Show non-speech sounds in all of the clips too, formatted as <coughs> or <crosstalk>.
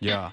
Ya.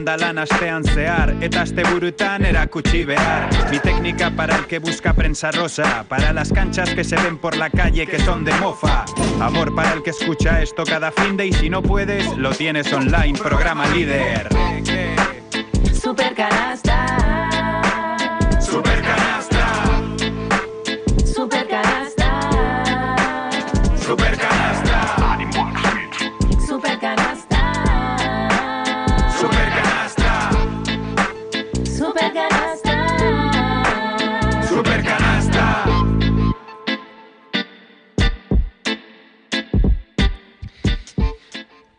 lan astean zehar Eta asteburutan erakutsi behar. Mi técnica para el que busca prensa rosa Para las canchas que se ven por la calle que son de mofa. Amor para el que escucha esto cada fin de Y si no puedes, lo tienes online, programa líder. Supercanasta Supercanasta,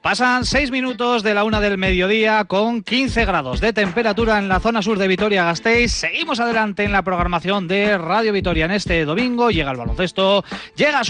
Pasan 6 minutos de la una del mediodía con 15 grados de temperatura en la zona sur de Vitoria-Gasteiz. Seguimos adelante en la programación de Radio Vitoria en este domingo. Llega el baloncesto, llega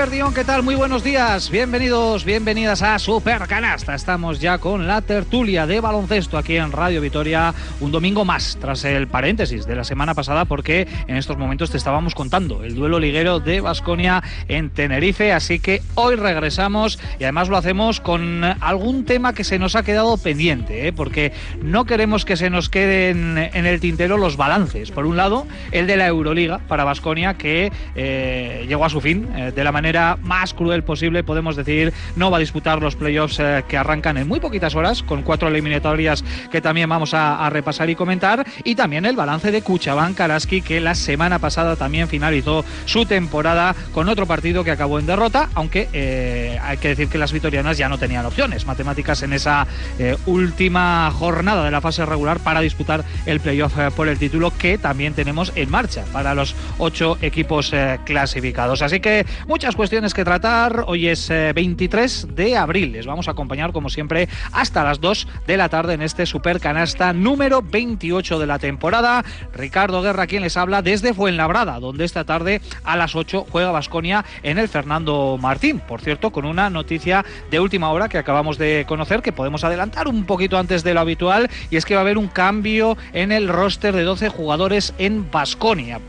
Supercanasta. Eguerdión, ¿qué tal? Muy buenos días. Bienvenidos, bienvenidas a Supercanasta. Estamos ya con la tertulia de baloncesto aquí en Radio Vitoria. Un domingo más, tras el paréntesis de la semana pasada, porque en estos momentos te estábamos contando el duelo liguero de Basconia en Tenerife. Así que hoy regresamos y además lo hacemos con algún tema que se nos ha quedado pendiente, ¿eh? porque no queremos que se nos queden en el tintero los balances. Por un lado, el de la Euroliga para Basconia, que eh, llegó a su fin eh, de la manera más cruel posible, podemos decir, no va a disputar los playoffs eh, que arrancan en muy poquitas horas, con cuatro eliminatorias que también vamos a, repasar y comentar, y también el balance de Kuchaban Karaski, que la semana pasada también finalizó su temporada con otro partido que acabó en derrota, aunque eh, hay que decir que las vitorianas ya no tenían opciones matemáticas en esa eh, última jornada de la fase regular para disputar el playoff por el título que también tenemos en marcha para los ocho equipos clasificados. Así que muchas cuestiones que tratar. Hoy es eh, 23 de abril. Les vamos a acompañar, como siempre, hasta las 2 de la tarde en este Super Canasta número 28 de la temporada. Ricardo Guerra, quien les habla desde Fuenlabrada, donde esta tarde a las 8 juega Basconia en el Fernando Martín. Por cierto, con una noticia de última hora que acabamos de conocer, que podemos adelantar un poquito antes de lo habitual, y es que va a haber un cambio en el roster de 12 jugadores en Basconia.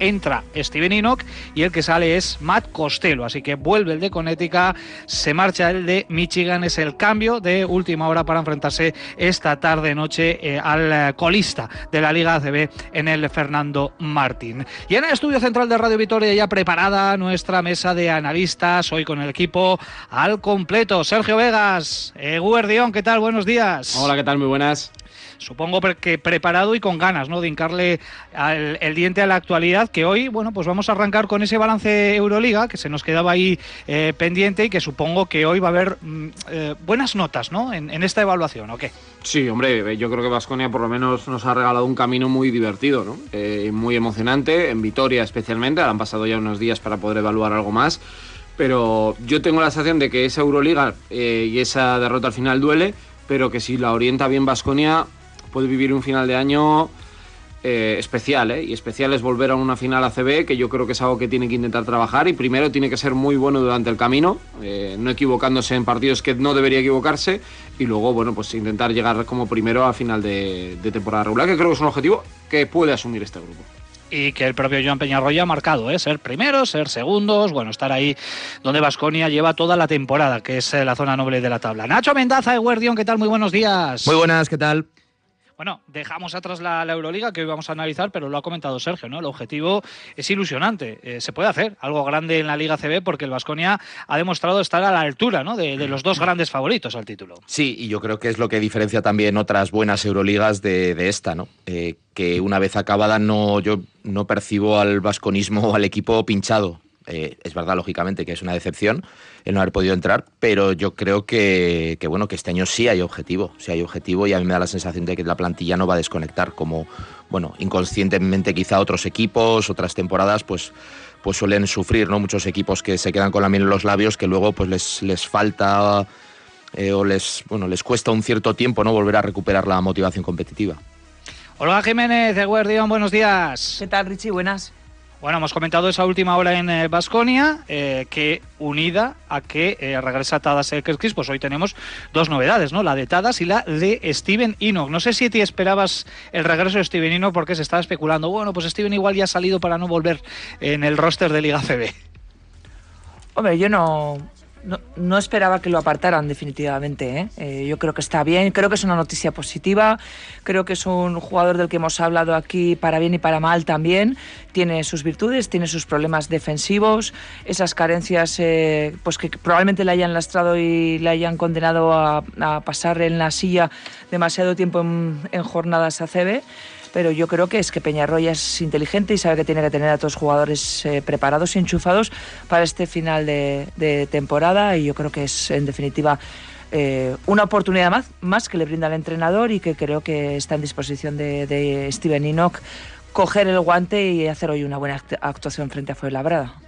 Entra Steven Enoch y el que sale es Matt Así que vuelve el de Connecticut, se marcha el de Michigan. Es el cambio de última hora para enfrentarse esta tarde-noche eh, al eh, colista de la Liga ACB en el Fernando Martín. Y en el estudio central de Radio Vitoria ya preparada nuestra mesa de analistas. Hoy con el equipo al completo. Sergio Vegas, Eguerdión, ¿qué tal? Buenos días. Hola, ¿qué tal? Muy buenas. Supongo que preparado y con ganas, ¿no? De hincarle el diente a la actualidad, que hoy, bueno, pues vamos a arrancar con ese balance Euroliga, que se nos quedaba ahí eh, pendiente y que supongo que hoy va a haber mm, eh, buenas notas, ¿no? En, esta evaluación, ¿o qué? Sí, hombre, yo creo que Vasconia por lo menos nos ha regalado un camino muy divertido, ¿no? Eh, muy emocionante, en Vitoria especialmente. Han pasado ya unos días para poder evaluar algo más. Pero yo tengo la sensación de que esa Euroliga eh, y esa derrota al final duele, pero que si la orienta bien Vasconia puede vivir un final de año eh, especial, ¿eh? Y especial es volver a una final ACB, que yo creo que es algo que tiene que intentar trabajar y primero tiene que ser muy bueno durante el camino, eh, no equivocándose en partidos que no debería equivocarse y luego, bueno, pues intentar llegar como primero a final de, de temporada regular, que creo que es un objetivo que puede asumir este grupo. Y que el propio Joan Peñarroya ha marcado, ¿eh? Ser primeros, ser segundos, bueno, estar ahí donde Vasconia lleva toda la temporada, que es eh, la zona noble de la tabla. Nacho Mendaza, Eguerdión, ¿qué tal? Muy buenos días. Muy buenas, ¿qué tal? Bueno, dejamos atrás la, Euroliga que hoy vamos a analizar, pero lo ha comentado Sergio, ¿no? El objetivo es ilusionante. Eh, se puede hacer algo grande en la Liga CB porque el Vasconia ha demostrado estar a la altura, ¿no? De, los dos grandes favoritos al título. Sí, y yo creo que es lo que diferencia también otras buenas Euroligas de, esta, ¿no? Eh, que una vez acabada no yo no percibo al vasconismo o al equipo pinchado. Eh, es verdad, lógicamente, que es una decepción el no haber podido entrar, pero yo creo que, bueno, que este año sí hay objetivo, sí hay objetivo y a mí me da la sensación de que la plantilla no va a desconectar como, bueno, inconscientemente quizá otros equipos, otras temporadas, pues pues suelen sufrir, ¿no? Muchos equipos que se quedan con la miel en los labios que luego pues les, les falta eh, o les, bueno, les cuesta un cierto tiempo, ¿no? Volver a recuperar la motivación competitiva. Hola Jiménez de Guardián, buenos días. ¿Qué tal Richie? Buenas. Bueno, hemos comentado esa última hora en Basconia, eh, eh, que unida a que eh, regresa Tadas Elkerskis, pues hoy tenemos dos novedades, ¿no? La de Tadas y la de Steven Enoch. No sé si te esperabas el regreso de Steven Enoch porque se estaba especulando, bueno, pues Steven igual ya ha salido para no volver en el roster de Liga CB. Hombre, yo no, no, esperaba que lo apartaran definitivamente. ¿eh? ¿eh? yo creo que está bien, creo que es una noticia positiva, creo que es un jugador del que hemos hablado aquí para bien y para mal también. Tiene sus virtudes, tiene sus problemas defensivos, esas carencias eh, pues que probablemente le hayan lastrado y le hayan condenado a, pasar en la silla demasiado tiempo en, en jornadas ACB pero yo creo que es que Peñarroya es inteligente y sabe que tiene que tener a todos jugadores eh, preparados y enchufados para este final de, temporada y yo creo que es en definitiva eh, una oportunidad más, más que le brinda al entrenador y que creo que está en disposición de, de Steven Enoch coger el guante y hacer hoy una buena actuación frente a Fuenlabrada.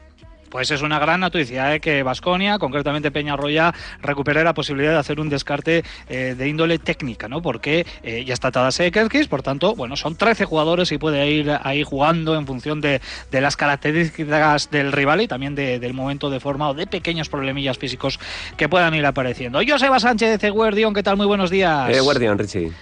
Pues es una gran noticia ¿eh? que Vasconia, concretamente Peñarroya, recupere la posibilidad de hacer un descarte eh, de índole técnica, ¿no? Porque eh, ya está Tadas Ekerkis, por tanto, bueno, son 13 jugadores y puede ir ahí jugando en función de, las características del rival y también del momento de forma o de pequeños problemillas físicos que puedan ir apareciendo. Joseba Sánchez de Guardión, ¿qué tal? Muy buenos días. Eh, Guardión, Richie.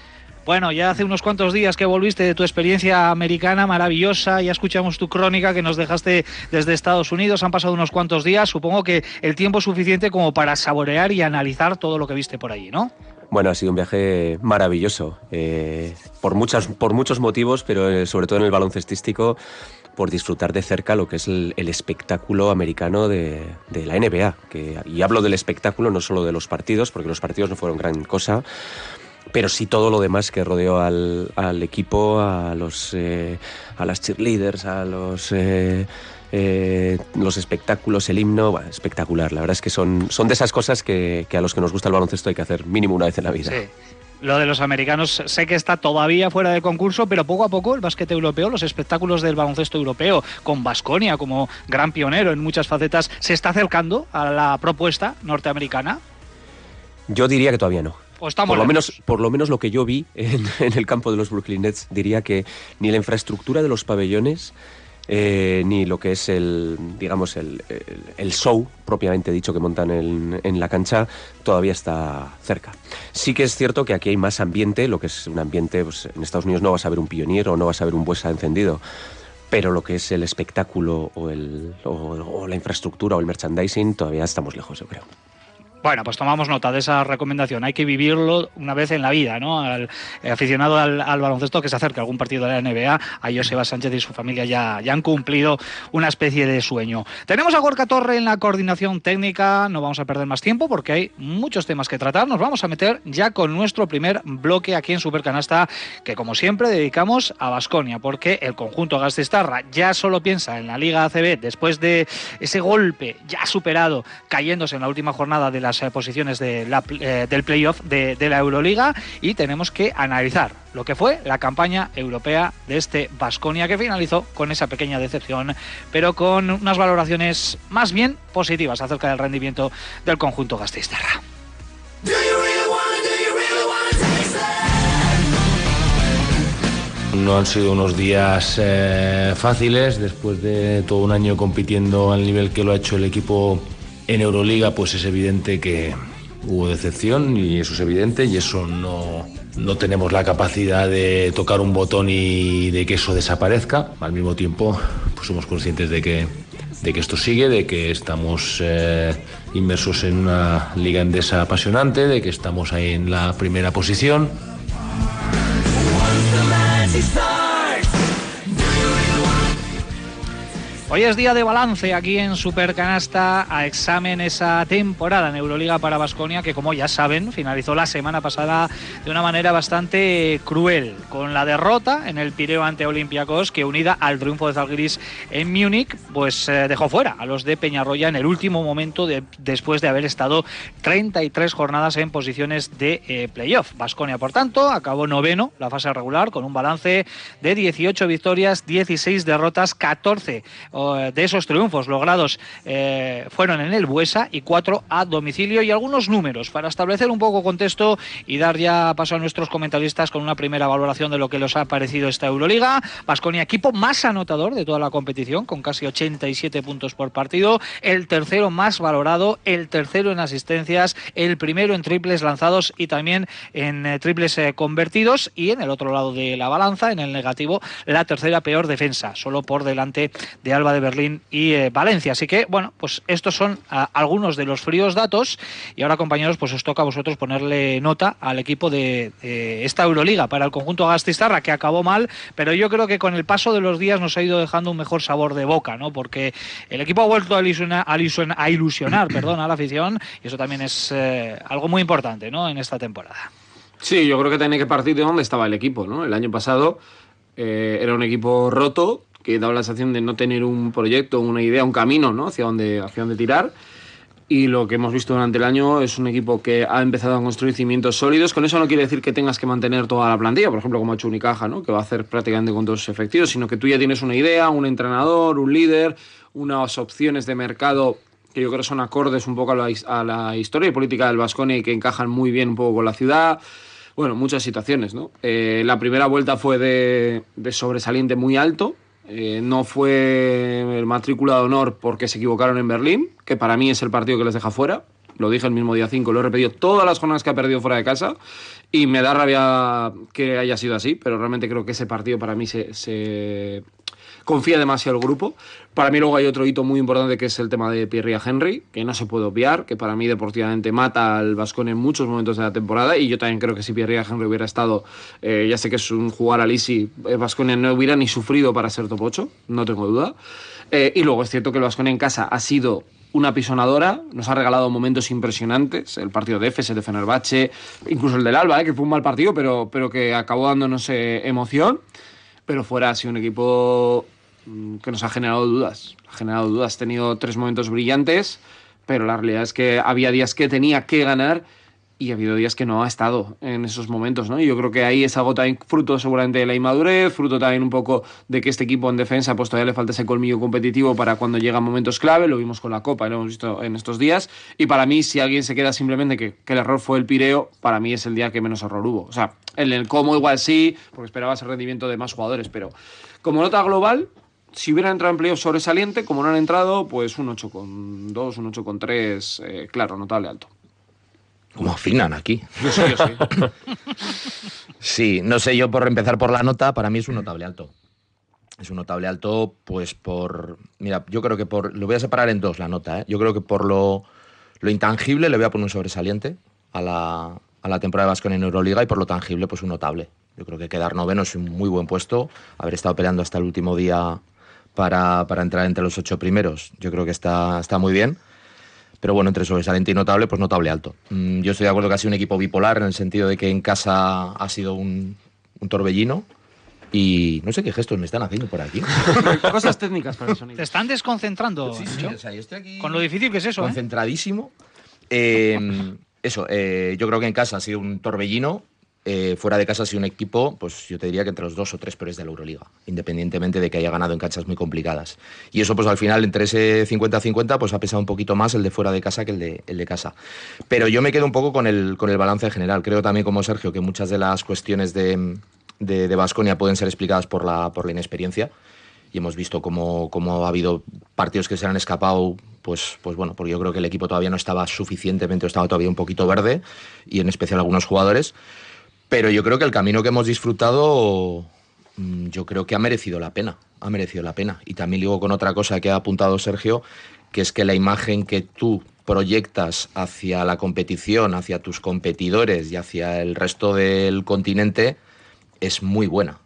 Bueno, ya hace unos cuantos días que volviste de tu experiencia americana maravillosa, ya escuchamos tu crónica que nos dejaste desde Estados Unidos, han pasado unos cuantos días, supongo que el tiempo es suficiente como para saborear y analizar todo lo que viste por allí, ¿no? Bueno, ha sido un viaje maravilloso, eh, por, muchas, por muchos motivos, pero eh, sobre todo en el baloncestístico, por disfrutar de cerca lo que es el, espectáculo americano de, la NBA. Y hablo del espectáculo, no solo de los partidos, porque los partidos no fueron gran cosa, pero sí todo lo demás que rodeó al, equipo, a, los, eh, a las cheerleaders, a los, eh, eh, los espectáculos, el himno, espectacular. La verdad es que son, son de esas cosas que, a los que nos gusta el baloncesto hay que hacer mínimo una vez en la vida. Sí. Lo de los americanos sé que está todavía fuera de concurso, pero poco a poco el básquet europeo, los espectáculos del baloncesto europeo, con Basconia como gran pionero en muchas facetas, se está acercando a la propuesta norteamericana. Yo diría que todavía no. Por, lo menos, por lo menos lo que yo vi <laughs> en, el campo de los Brooklyn Nets, diría que ni la infraestructura de los pabellones, eh, ni lo que es el, digamos, el, show propiamente dicho que montan en, la cancha, todavía está cerca. Sí que es cierto que aquí hay más ambiente, lo que es un ambiente, pues, en Estados Unidos no vas a ver un pionero, no vas a ver un Buesa encendido, pero lo que es el espectáculo o, el, o la infraestructura o el merchandising, todavía estamos lejos, yo creo. Bueno, pues tomamos nota de esa recomendación. Hay que vivirlo una vez en la vida, ¿no? Al eh, aficionado al, baloncesto que se acerca a algún partido de la NBA, a Joseba Sánchez y su familia ya, ya han cumplido una especie de sueño. Tenemos a Gorka Torre en la coordinación técnica, no vamos a perder más tiempo porque hay muchos temas que tratar. Nos vamos a meter ya con nuestro primer bloque aquí en Supercanasta, que como siempre dedicamos a Basconia, porque el conjunto Gastistarra ya solo piensa en la Liga ACB después de ese golpe ya superado, cayéndose en la última jornada de la eh, posiciones de eh, del playoff de, la Euroliga y tenemos que analizar lo que fue la campaña europea de este Basconia que finalizó con esa pequeña decepción, pero con unas valoraciones más bien positivas acerca del rendimiento del conjunto gasteiztarra. No han sido unos días eh, fáciles después de todo un año compitiendo al nivel que lo ha hecho el equipo en Euroliga pues es evidente que hubo decepción y eso es evidente y eso no, no tenemos la capacidad de tocar un botón y de que eso desaparezca. Al mismo tiempo pues somos conscientes de que, de que esto sigue, de que estamos eh, inmersos en una liga endesa apasionante, de que estamos ahí en la primera posición. Hoy es día de balance aquí en Supercanasta a examen esa temporada en Euroliga para Basconia que como ya saben finalizó la semana pasada de una manera bastante cruel con la derrota en el Pireo ante Olympiacos que unida al triunfo de Zalgiris en Múnich pues eh, dejó fuera a los de Peñarroya en el último momento de, después de haber estado 33 jornadas en posiciones de eh, playoff. Basconia por tanto acabó noveno la fase regular con un balance de 18 victorias, 16 derrotas, 14 de esos triunfos logrados eh, fueron en el Buesa y cuatro a domicilio. Y algunos números para establecer un poco contexto y dar ya paso a nuestros comentaristas con una primera valoración de lo que les ha parecido esta Euroliga. Vasconia, equipo más anotador de toda la competición, con casi 87 puntos por partido, el tercero más valorado, el tercero en asistencias, el primero en triples lanzados y también en eh, triples eh, convertidos. Y en el otro lado de la balanza, en el negativo, la tercera peor defensa, solo por delante de Alba de Berlín y eh, Valencia. Así que, bueno, pues estos son ah, algunos de los fríos datos y ahora, compañeros, pues os toca a vosotros ponerle nota al equipo de, esta Euroliga para el conjunto Gastistarra, que acabó mal, pero yo creo que con el paso de los días nos ha ido dejando un mejor sabor de boca, ¿no? Porque el equipo ha vuelto a ilusionar, a ilusionar, <coughs> perdón, a la afición y eso también es eh, algo muy importante, ¿no? En esta temporada. Sí, yo creo que tiene que partir de dónde estaba el equipo, ¿no? El año pasado eh, era un equipo roto, que daba la sensación de no tener un proyecto, una idea, un camino ¿no? hacia, dónde, hacia dónde tirar. Y lo que hemos visto durante el año es un equipo que ha empezado a construir cimientos sólidos. Con eso no quiere decir que tengas que mantener toda la plantilla, por ejemplo, como ha hecho Unicaja, ¿no? que va a hacer prácticamente con todos sus efectivos, sino que tú ya tienes una idea, un entrenador, un líder, unas opciones de mercado que yo creo son acordes un poco a la, a la historia y política del Vascone y que encajan muy bien un poco con la ciudad bueno, muchas situaciones, ¿no? Eh, la primera vuelta fue de, de sobresaliente muy alto, eh, no fue el matrícula de honor porque se equivocaron en Berlín, que para mí es el partido que les deja fuera. Lo dije el mismo día 5, lo he repetido todas las jornadas que ha perdido fuera de casa y me da rabia que haya sido así, pero realmente creo que ese partido para mí se, confía demasiado el grupo. Para mí luego hay otro hito muy importante que es el tema de Pierre Henry, que no se puede obviar, que para mí deportivamente mata al Vascón en muchos momentos de la temporada y yo también creo que si Pierre Henry hubiera estado, eh, ya sé que es un jugar al Easy, Vasconia no hubiera ni sufrido para ser top 8, no tengo duda. Eh, y luego es cierto que el Vasconia en casa ha sido una pisonadora, nos ha regalado momentos impresionantes, el partido de Efes, el de Fenerbahce, incluso el del Alba, eh, que fue un mal partido, pero, pero que acabó dándonos emoción. Pero fuera ha un equipo Mm, que nos ha generado dudas. Ha generado dudas. Ha tenido tres momentos brillantes, pero la realidad es que había días que tenía que ganar y ha habido días que no ha estado en esos momentos, ¿no? Y yo creo que ahí es algo también fruto seguramente de la inmadurez, fruto también un poco de que este equipo en defensa pues todavía le falta ese colmillo competitivo para cuando llegan momentos clave, lo vimos con la Copa lo hemos visto en estos días, y para mí si alguien se queda simplemente que, que el error fue el Pireo, para mí es el día que menos error hubo. O sea, en el cómo igual sí, porque esperabas el rendimiento de más jugadores, pero como nota global, si hubieran entrado en playoff sobresaliente, como no han entrado, pues un 8,2, un 8,3, eh, claro, notable alto. Como afinan aquí. Yo sí, yo sí. <laughs> sí, no sé, yo por empezar por la nota, para mí es un notable alto. Es un notable alto, pues por. Mira, yo creo que por. Lo voy a separar en dos la nota, ¿eh? Yo creo que por lo, lo intangible le voy a poner un sobresaliente a la, a la temporada de Vasco en Euroliga y por lo tangible, pues un notable. Yo creo que quedar noveno es un muy buen puesto. Haber estado peleando hasta el último día para, para, entrar entre los ocho primeros. Yo creo que está, está muy bien. Pero bueno, entre sobresaliente y notable, pues notable alto. Mm, yo estoy de acuerdo que ha sido un equipo bipolar en el sentido de que en casa ha sido un, un torbellino. Y no sé qué gestos me están haciendo por aquí. <laughs> Cosas técnicas para el sonido. Te están desconcentrando. Sí, sí, o sea, yo estoy aquí Con lo difícil que es eso. ¿eh? Concentradísimo. Eh, eso, eh, yo creo que en casa ha sido un torbellino eh, fuera de casa ha un equipo, pues yo te diría que entre los dos o tres peores de la Euroliga, independientemente de que haya ganado en canchas muy complicadas. Y eso, pues al final, entre ese 50-50, pues ha pesado un poquito más el de fuera de casa que el de, el de casa. Pero yo me quedo un poco con el, con el balance general. Creo también, como Sergio, que muchas de las cuestiones de de, pueden ser explicadas por la, por la inexperiencia. Y hemos visto cómo, cómo ha habido partidos que se han escapado pues, pues bueno, porque yo creo que el equipo todavía no estaba suficientemente, estaba todavía un poquito verde, y en especial algunos jugadores. Pero yo creo que el camino que hemos disfrutado, mm, yo creo que ha merecido la pena, ha merecido la pena. Y también digo con otra cosa que ha apuntado Sergio, que es que la imagen que tú proyectas hacia la competición, hacia tus competidores y hacia el resto del continente es muy buena.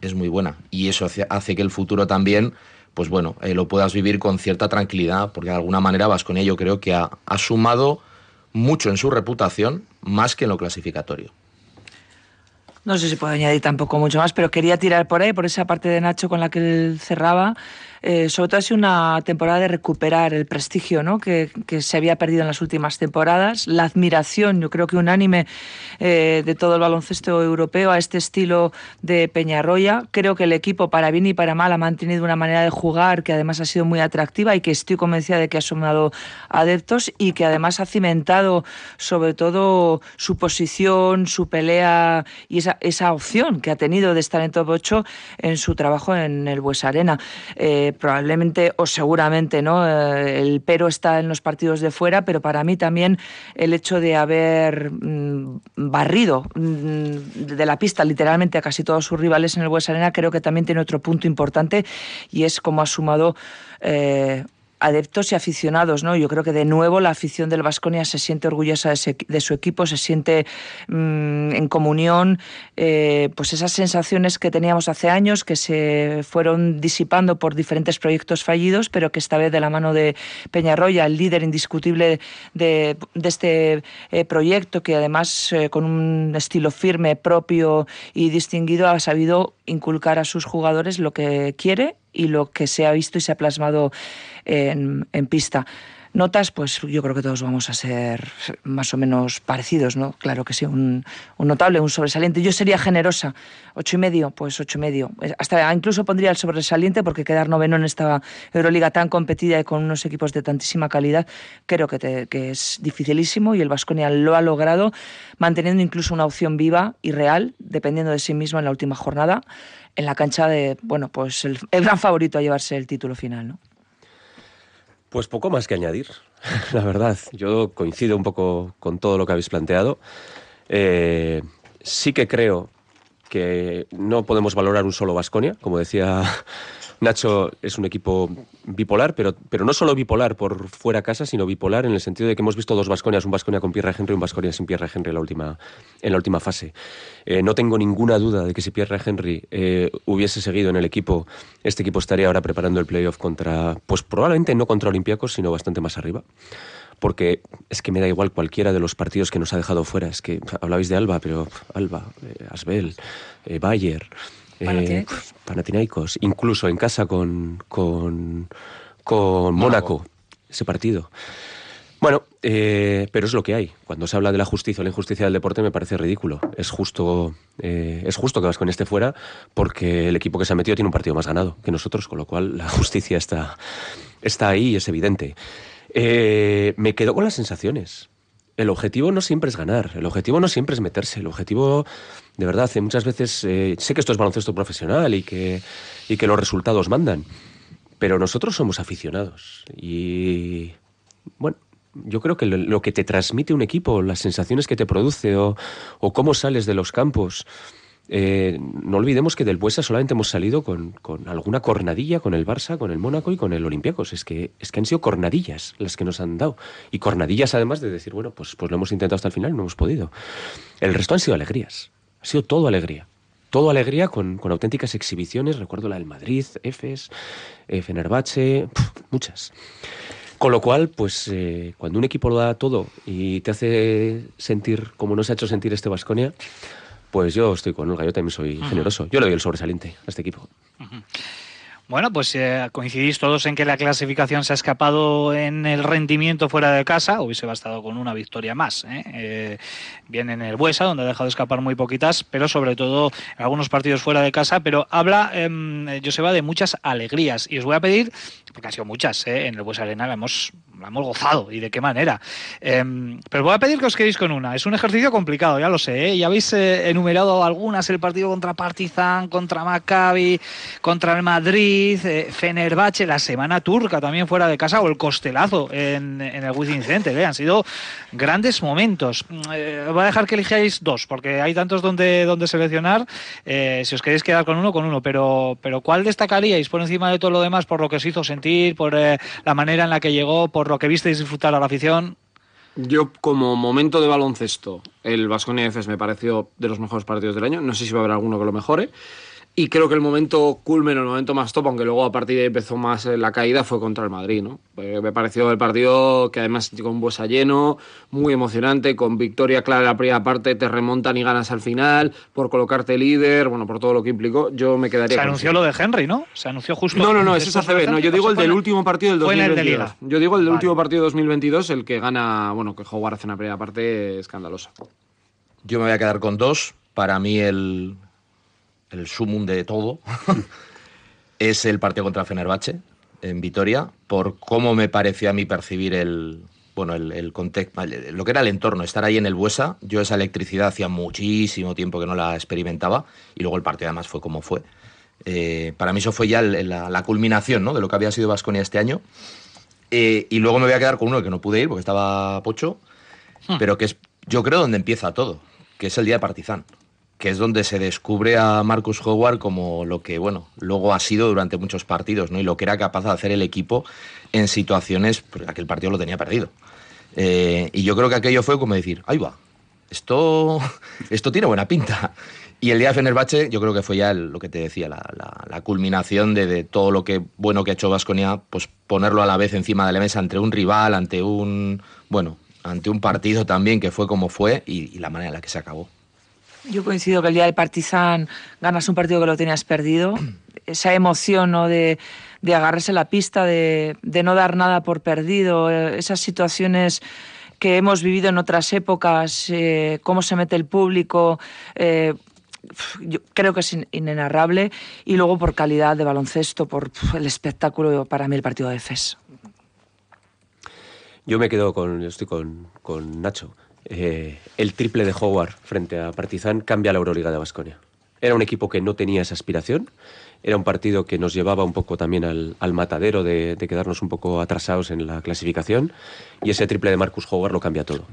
es muy buena. Y eso hace que el futuro también, pues bueno, eh, lo puedas vivir con cierta tranquilidad, porque de alguna manera Vasconia yo creo que ha, ha sumado mucho en su reputación, más que en lo clasificatorio. No sé si puedo añadir tampoco mucho más, pero quería tirar por ahí, por esa parte de Nacho con la que él cerraba. Eh, sobre todo ha sido una temporada de recuperar el prestigio ¿no? que, se había perdido en las últimas temporadas, la admiración, yo creo que unánime, eh, de todo el baloncesto europeo a este estilo de Peñarroya. Creo que el equipo, para bien y para mal, ha mantenido una manera de jugar que además ha sido muy atractiva y que estoy convencida de que ha sumado adeptos y que además ha cimentado sobre todo su posición, su pelea y esa, esa opción que ha tenido de estar en top 8 en su trabajo en el Bues Arena. Eh, probablemente o seguramente no eh, el pero está en los partidos de fuera, pero para mí también el hecho de haber mm, barrido mm, de la pista literalmente a casi todos sus rivales en el Bues Arena creo que también tiene otro punto importante y es como ha sumado eh, adeptos y aficionados, ¿no? Yo creo que de nuevo la afición del Vasconia se siente orgullosa de, su equipo, se siente mm, en comunión, eh, pues esas sensaciones que teníamos hace años que se fueron disipando por diferentes proyectos fallidos, pero que esta vez de la mano de Peñarroya, el líder indiscutible de, este eh, proyecto, que además eh, con un estilo firme, propio y distinguido ha sabido inculcar a sus jugadores lo que quiere y lo que se ha visto y se ha plasmado en, pista. Notas, pues yo creo que todos vamos a ser más o menos parecidos, ¿no? Claro que sí, un, notable, un sobresaliente. Yo sería generosa, ocho y medio, pues ocho y medio. Hasta incluso pondría el sobresaliente porque quedar noveno en esta Euroliga tan competida y con unos equipos de tantísima calidad, creo que, que es dificilísimo y el Vasconia lo ha logrado manteniendo incluso una opción viva y real, dependiendo de sí mismo en la última jornada, en la cancha de, bueno, pues el, gran favorito a llevarse el título final, ¿no? Pues poco más que añadir, <laughs> la verdad. Yo coincido un poco con todo lo que habéis planteado. Eh, sí que creo que no podemos valorar un solo Vasconia, como decía Nacho es un equipo bipolar, pero, pero no solo bipolar por fuera casa, sino bipolar en el sentido de que hemos visto dos Vasconias, un Vasconia con Pierre Henry y un Vasconia sin Pierre Henry en la última, en la última fase. Eh, no tengo ninguna duda de que si Pierre Henry eh, hubiese seguido en el equipo, este equipo estaría ahora preparando el playoff contra, pues probablemente no contra Olympiacos, sino bastante más arriba porque es que me da igual cualquiera de los partidos que nos ha dejado fuera. Es que hablabais de Alba, pero Alba, eh, Asbel, Bayer, eh, Panathinaikos. incluso en casa con, con, con Mónaco, ese partido. Bueno, eh, pero es lo que hay. Cuando se habla de la justicia o la injusticia del deporte me parece ridículo. Es justo, eh, es justo que vas con este fuera porque el equipo que se ha metido tiene un partido más ganado que nosotros, con lo cual la justicia está, está ahí y es evidente. me quedo con las sensaciones el objetivo no siempre es ganar, el objetivo no siempre es meterse, el objetivo, de verdad, muchas veces, eh, sé que esto es baloncesto profesional y que, y que los resultados mandan, pero nosotros somos aficionados y, bueno, yo creo que lo, que te transmite un equipo, las sensaciones que te produce o cómo sales de los campos, eh, no olvidemos que del Buesa solamente hemos salido con, alguna cornadilla con el Barça, con el Mónaco y con el Olympiacos. Es que, es que han sido cornadillas las que nos han dado. Y cornadillas además de decir, bueno, pues, pues lo hemos intentado hasta el final no hemos podido. El resto han sido alegrías. Ha sido todo alegría. Todo alegría con, auténticas exhibiciones. Recuerdo la del Madrid, Efes, eh, Fenerbahce, muchas. Con lo cual, pues eh, cuando un equipo lo da todo y te hace sentir como nos ha hecho sentir este Vasconia, pues yo estoy con Olga, yo también soy generoso. Yo le doy el sobresaliente a este equipo. Bueno, pues eh, coincidís todos en que la clasificación se ha escapado en el rendimiento fuera de casa. Hubiese bastado con una victoria más. ¿eh? Eh, bien en el Buesa, donde ha dejado de escapar muy poquitas, pero sobre todo en algunos partidos fuera de casa. Pero habla, eh, Joseba, de muchas alegrías. Y os voy a pedir, porque han sido muchas, en el Buesa Arena la hemos, la hemos gozado. ¿Y de qué manera? pero os voy a pedir que os quedéis con una. Es un ejercicio complicado, ya lo sé. Ya habéis enumerado algunas: el partido contra Partizan, contra Maccabi, contra el Madrid. Eh, Fenerbahce, la semana turca también fuera de casa o el costelazo en, el Wizzing Center. ¿eh? Han sido grandes momentos. Eh, voy a dejar que elijáis dos, porque hay tantos donde, donde seleccionar. si os queréis quedar con uno, con uno. Pero, pero ¿cuál destacaríais por encima de todo lo demás por lo que os hizo sentir, por la manera en la que llegó, por lo que visteis disfrutar a la afición? Yo, como momento de baloncesto, el Vasconia Efes me pareció de los mejores partidos del año. No sé si va a haber alguno que lo mejore. Y creo que el momento culmen, el momento más top, aunque luego a partir de ahí empezó más eh, la caída, fue contra el Madrid, ¿no? Eh, me pareció el partido que además con Buesa lleno, muy emocionante, con victoria clara en la primera parte, te remontan y ganas al final, por colocarte líder, bueno, por todo lo que implicó, yo me quedaría Se con anunció lo de Henry, ¿no? Se anunció justo. No, no, no, ese es ACB. No, yo digo ¿o el del último partido del fue en el de 2022. Liga. Yo digo el del Vale. último partido de 2022, el que gana, bueno, que Howard hace una primera parte escandalosa. Yo me voy a quedar con dos. Para mí el, el sumum de todo <laughs> es el partido contra Fenerbahce en Vitoria, por cómo me pareció a mí percibir el bueno el, el contexto, lo que era el entorno, estar ahí en el Buesa. Yo esa electricidad hacía muchísimo tiempo que no la experimentaba y luego el partido además fue como fue. Eh, para mí eso fue ya el- la, la culminación ¿no? de lo que había sido Vasconia este año. Eh, y luego me voy a quedar con uno que no pude ir porque estaba pocho, pero que es, yo creo, donde empieza todo, que es el día de Partizan, que es donde se descubre a Marcus Howard como lo que, bueno, luego ha sido durante muchos partidos, ¿no? Y lo que era capaz de hacer el equipo en situaciones, pues, aquel partido lo tenía perdido. Eh, y yo creo que aquello fue como decir, ahí va, esto, <laughs> esto tiene buena pinta. Y el día de Fenerbahce yo creo que fue ya lo que te decía, la, culminación de, todo lo que bueno que ha hecho Vasconia, pues ponerlo a la vez encima de la mesa ante un rival, ante un, bueno, ante un partido también que fue como fue y la manera en la que se acabó. Yo coincido que el día del Partizan ganas un partido que lo tenías perdido. Esa emoción ¿no? de, de agarrarse la pista, de, no dar nada por perdido, eh, esas situaciones que hemos vivido en otras épocas, eh, cómo se mete el público, eh, yo creo que es in- inenarrable. Y luego por calidad de baloncesto, por el espectáculo, para mí el partido de FES. Yo me quedo con, yo estoy con, con Nacho. Eh, el triple de Howard frente a Partizan cambia la Euroliga de Basconia. Era un equipo que no tenía esa aspiración. Era un partido que nos llevaba un poco también al, matadero de, quedarnos un poco atrasados en la clasificación. Y ese triple de Marcus Howard lo cambia todo.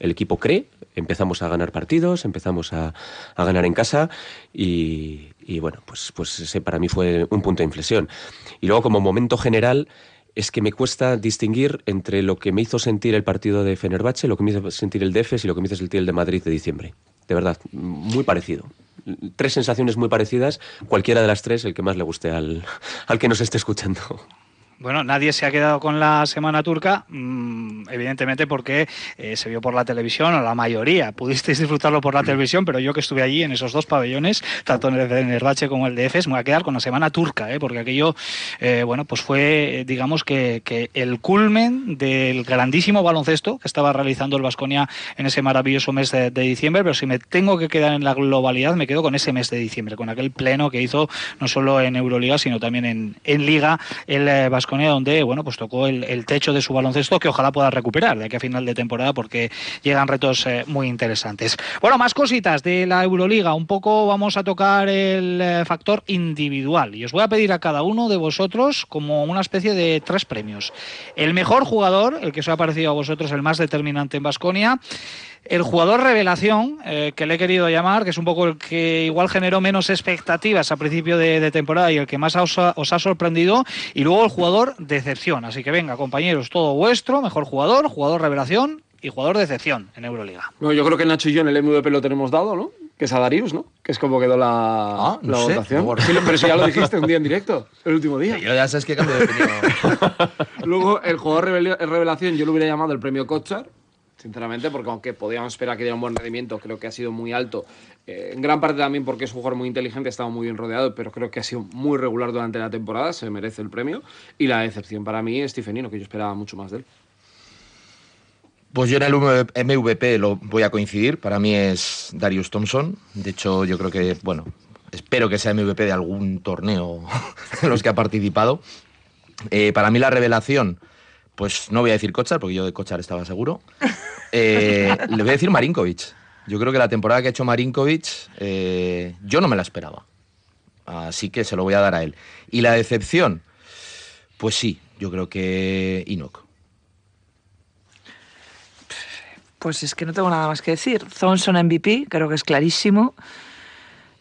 El equipo cree, empezamos a ganar partidos, empezamos a, a ganar en casa y, y bueno, pues, pues ese para mí fue un punto de inflexión. Y luego como momento general es que me cuesta distinguir entre lo que me hizo sentir el partido de Fenerbahce, lo que me hizo sentir el DEFES y lo que me hizo sentir el de Madrid de diciembre. De verdad, muy parecido. Tres sensaciones muy parecidas, cualquiera de las tres, el que más le guste al, al que nos esté escuchando. Bueno, nadie se ha quedado con la semana turca, mm, evidentemente porque eh, se vio por la televisión, o la mayoría. Pudisteis disfrutarlo por la televisión, pero yo que estuve allí en esos dos pabellones, tanto en el de Nervache como el de EFES, me voy a quedar con la semana turca, ¿eh? porque aquello, eh, bueno, pues fue, digamos que, que el culmen del grandísimo baloncesto que estaba realizando el Vasconia en ese maravilloso mes de, de diciembre, pero si me tengo que quedar en la globalidad, me quedo con ese mes de diciembre, con aquel pleno que hizo no solo en Euroliga, sino también en, en Liga el eh, Baskonia, donde bueno, pues tocó el, el techo de su baloncesto que ojalá pueda recuperar de aquí a final de temporada porque llegan retos eh, muy interesantes. Bueno, más cositas de la Euroliga. Un poco vamos a tocar el eh, factor individual y os voy a pedir a cada uno de vosotros como una especie de tres premios. El mejor jugador, el que os ha parecido a vosotros el más determinante en Basconia. El jugador revelación, eh, que le he querido llamar, que es un poco el que igual generó menos expectativas a principio de, de temporada y el que más os ha, os ha sorprendido. Y luego el jugador decepción. Así que venga, compañeros, todo vuestro. Mejor jugador, jugador revelación y jugador decepción en Euroliga. Bueno, yo creo que Nacho y yo en el MVP lo tenemos dado, ¿no? Que es a Darius, ¿no? Que es como quedó la, Ah, no la sé. votación. Sí, pero si ya lo dijiste un día en directo, el último día. Yo ya sabes que cambio de opinión. <laughs> Luego, el jugador revela- revelación, yo lo hubiera llamado el premio Kochar, sinceramente, porque aunque podíamos esperar que diera un buen rendimiento, creo que ha sido muy alto. Eh, en gran parte también porque es un jugador muy inteligente, ha estado muy bien rodeado, pero creo que ha sido muy regular durante la temporada, se merece el premio. Y la decepción para mí es Stephenino, que yo esperaba mucho más de él. Pues yo en el MVP lo voy a coincidir. Para mí es Darius Thompson. De hecho, yo creo que, bueno, espero que sea MVP de algún torneo <laughs> en los que ha participado. Eh, para mí la revelación, pues no voy a decir Kochar, porque yo de Kochar estaba seguro. <laughs> Eh, le voy a decir Marinkovic. Yo creo que la temporada que ha hecho Marinkovic, eh, yo no me la esperaba. Así que se lo voy a dar a él. Y la decepción, pues sí, yo creo que Inok. Pues es que no tengo nada más que decir. Thompson MVP, creo que es clarísimo.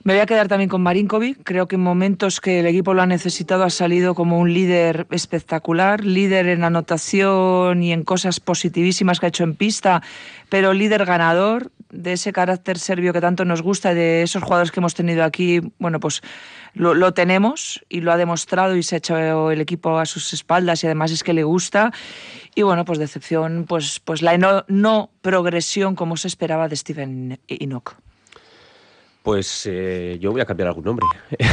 Me voy a quedar también con Marinkovic. Creo que en momentos que el equipo lo ha necesitado ha salido como un líder espectacular, líder en anotación y en cosas positivísimas que ha hecho en pista, pero líder ganador. de ese carácter serbio que tanto nos gusta, de esos jugadores que hemos tenido aquí, bueno, pues lo, tenemos y lo ha demostrado y se ha hecho el equipo a sus espaldas y además es que le gusta. Y bueno, pues decepción, pues, pues la no, progresión como se esperaba de Steven Enoch. Pues eh, yo voy a cambiar algún nombre. <laughs>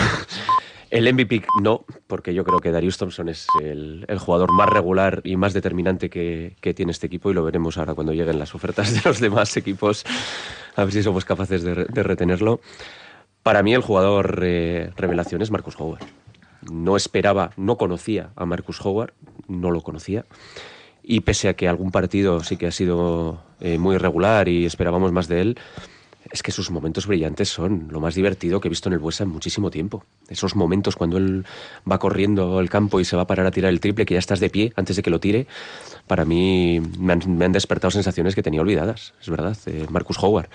El MVP no, porque yo creo que Darius Thompson es el, jugador más regular y más determinante que, tiene este equipo y lo veremos ahora cuando lleguen las ofertas de los demás equipos, a ver si somos capaces de, retenerlo. Para mí el jugador eh, revelación es Marcus Howard. No esperaba, no conocía a Marcus Howard, no lo conocía. Y pese a que algún partido sí que ha sido eh, muy irregular y esperábamos más de él, es que sus momentos brillantes son lo más divertido que he visto en el Buesa en muchísimo tiempo. Esos momentos cuando él va corriendo el campo y se va a parar a tirar el triple, que ya estás de pie antes de que lo tire, para mí me han, despertado sensaciones que tenía olvidadas, es verdad, Marcus Howard.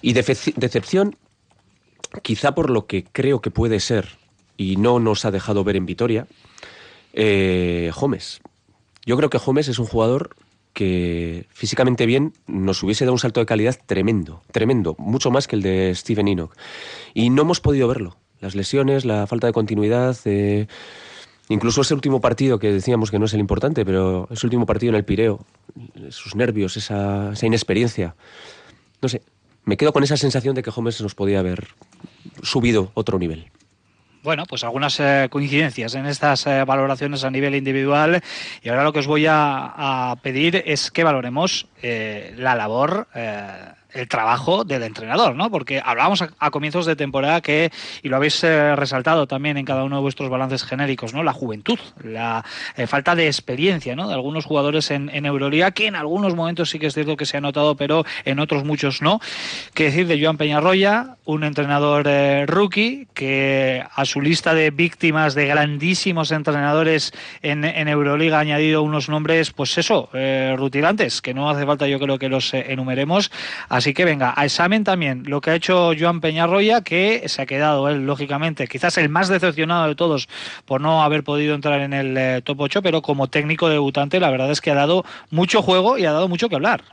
Y decepción, quizá por lo que creo que puede ser y no nos ha dejado ver en Vitoria, eh, Yo creo que Gómez es un jugador que físicamente bien nos hubiese dado un salto de calidad tremendo, tremendo, mucho más que el de Steven Enoch. Y no hemos podido verlo. Las lesiones, la falta de continuidad, eh, incluso ese último partido que decíamos que no es el importante, pero ese último partido en el Pireo, sus nervios, esa, esa inexperiencia. No sé, me quedo con esa sensación de que Holmes nos podía haber subido otro nivel. Bueno, pues algunas eh, coincidencias en estas eh, valoraciones a nivel individual. Y ahora lo que os voy a, pedir es que valoremos eh, la labor el trabajo del entrenador, ¿no? Porque hablábamos a, comienzos de temporada que, y lo habéis eh, resaltado también en cada uno de vuestros balances genéricos, ¿no? La juventud, la eh, falta de experiencia, ¿no? De algunos jugadores en, en, Euroliga, que en algunos momentos sí que es cierto que se ha notado, pero en otros muchos no. ¿Qué decir de Joan Peñarroya, un entrenador eh, rookie que a su lista de víctimas de grandísimos entrenadores en, en Euroliga ha añadido unos nombres, pues eso, rutilantes, que no hace falta yo creo que los enumeremos. Así que venga, a examen también lo que ha hecho Joan Peñarroya, que se ha quedado él, lógicamente, quizás el más decepcionado de todos por no haber podido entrar en el eh, top 8, pero como técnico debutante, la verdad es que ha dado mucho juego y ha dado mucho que hablar.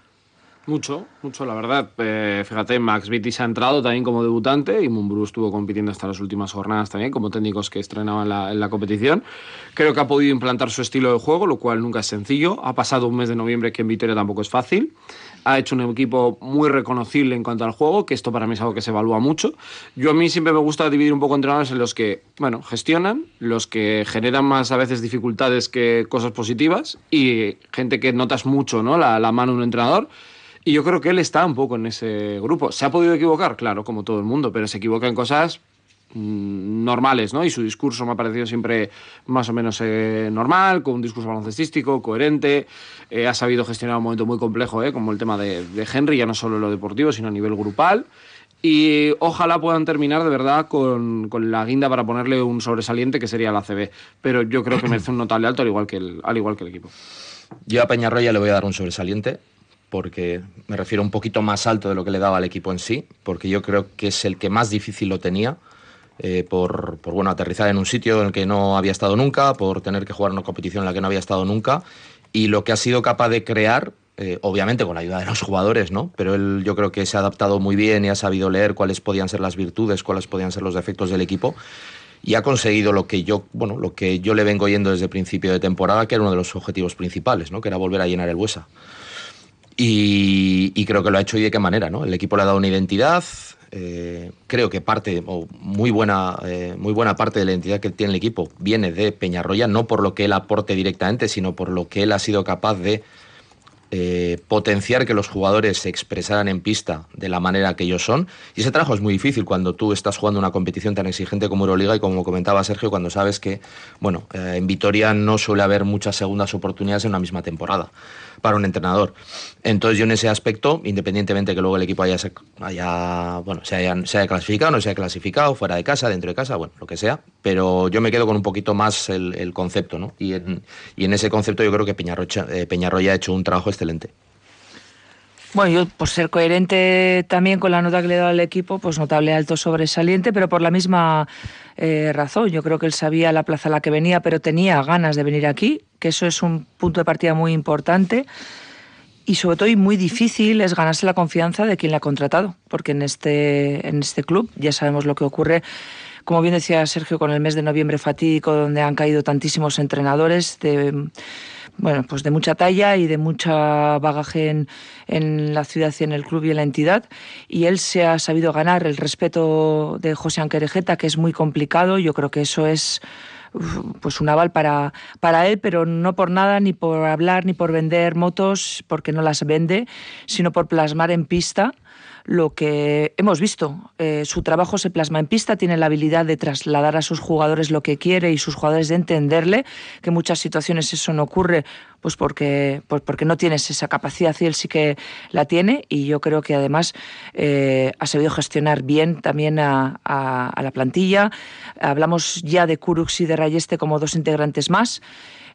Mucho, mucho, la verdad. Eh, fíjate, Max Vitti se ha entrado también como debutante y Mumbrú estuvo compitiendo hasta las últimas jornadas también como técnicos que estrenaban en la competición. Creo que ha podido implantar su estilo de juego, lo cual nunca es sencillo. Ha pasado un mes de noviembre que en Vitoria tampoco es fácil ha hecho un equipo muy reconocible en cuanto al juego, que esto para mí es algo que se evalúa mucho. Yo a mí siempre me gusta dividir un poco entrenadores en los que, bueno, gestionan, los que generan más a veces dificultades que cosas positivas y gente que notas mucho, ¿no? La, la mano de un entrenador. Y yo creo que él está un poco en ese grupo. ¿Se ha podido equivocar? Claro, como todo el mundo, pero se equivoca en cosas normales, ¿no? Y su discurso me ha parecido siempre más o menos eh, normal, con un discurso baloncestístico, coherente. Eh, ha sabido gestionar un momento muy complejo, ¿eh? como el tema de, Henry, ya no solo en lo deportivo, sino a nivel grupal. Y ojalá puedan terminar de verdad con, la guinda para ponerle un sobresaliente que sería la CB. Pero yo creo que merece un notable alto, al igual que el, al igual que el equipo. Yo a Peñarroya le voy a dar un sobresaliente porque me refiero un poquito más alto de lo que le daba al equipo en sí, porque yo creo que es el que más difícil lo tenía eh, por, bueno, aterrizar en un sitio en el que no había estado nunca, por tener que jugar una competición en la que no había estado nunca, y lo que ha sido capaz de crear, eh, obviamente con la ayuda de los jugadores, ¿no? Pero él yo creo que se ha adaptado muy bien y ha sabido leer cuáles podían ser las virtudes, cuáles podían ser los defectos del equipo y ha conseguido lo que yo, bueno, lo que yo le vengo yendo desde principio de temporada, que era uno de los objetivos principales, ¿no? Que era volver a llenar el Huesa. Y, y, creo que lo ha hecho y de qué manera, ¿no? El equipo le ha dado una identidad, eh, creo que parte, o muy buena, eh, muy buena parte de la identidad que tiene el equipo viene de Peñarroya, no por lo que él aporte directamente, sino por lo que él ha sido capaz de eh, potenciar que los jugadores se expresaran en pista de la manera que ellos son. Y ese trabajo es muy difícil cuando tú estás jugando una competición tan exigente como Euroliga y como comentaba Sergio, cuando sabes que, bueno, en Vitoria no suele haber muchas segundas oportunidades en una misma temporada para un entrenador. Entonces yo en ese aspecto, independientemente que luego el equipo haya, haya bueno, se haya, se haya clasificado, no se haya clasificado, fuera de casa, dentro de casa, bueno, lo que sea, pero yo me quedo con un poquito más el, concepto, ¿no? Y en, y en, ese concepto yo creo que eh, Peñarroya ha hecho un trabajo excelente. Bueno, yo por ser coherente también con la nota que le he dado al equipo, pues notable alto sobresaliente, pero por la misma eh, razón. Yo creo que él sabía la plaza a la que venía, pero tenía ganas de venir aquí, que eso es un punto de partida muy importante. y sobre todo y muy difícil es ganarse la confianza de quien la ha contratado, porque en este, en este club ya sabemos lo que ocurre como bien decía Sergio, con el mes de noviembre fatídico, donde han caído tantísimos entrenadores de, bueno, pues de mucha talla y de mucha bagaje en, en, la ciudad y en el club y en la entidad. Y él se ha sabido ganar el respeto de José Anquerejeta, que es muy complicado. Yo creo que eso es pues un aval para, para él, pero no por nada, ni por hablar, ni por vender motos, porque no las vende, sino por plasmar en pista lo que hemos visto. Eh, su trabajo se plasma en pista, tiene la habilidad de trasladar a sus jugadores lo que quiere y sus jugadores de entenderle, que en muchas situaciones eso no ocurre pues porque, pues porque no tienes esa capacidad y él sí que la tiene y yo creo que además eh, ha sabido gestionar bien también a, la plantilla. Hablamos ya de Kurux y de Rayeste como dos integrantes más.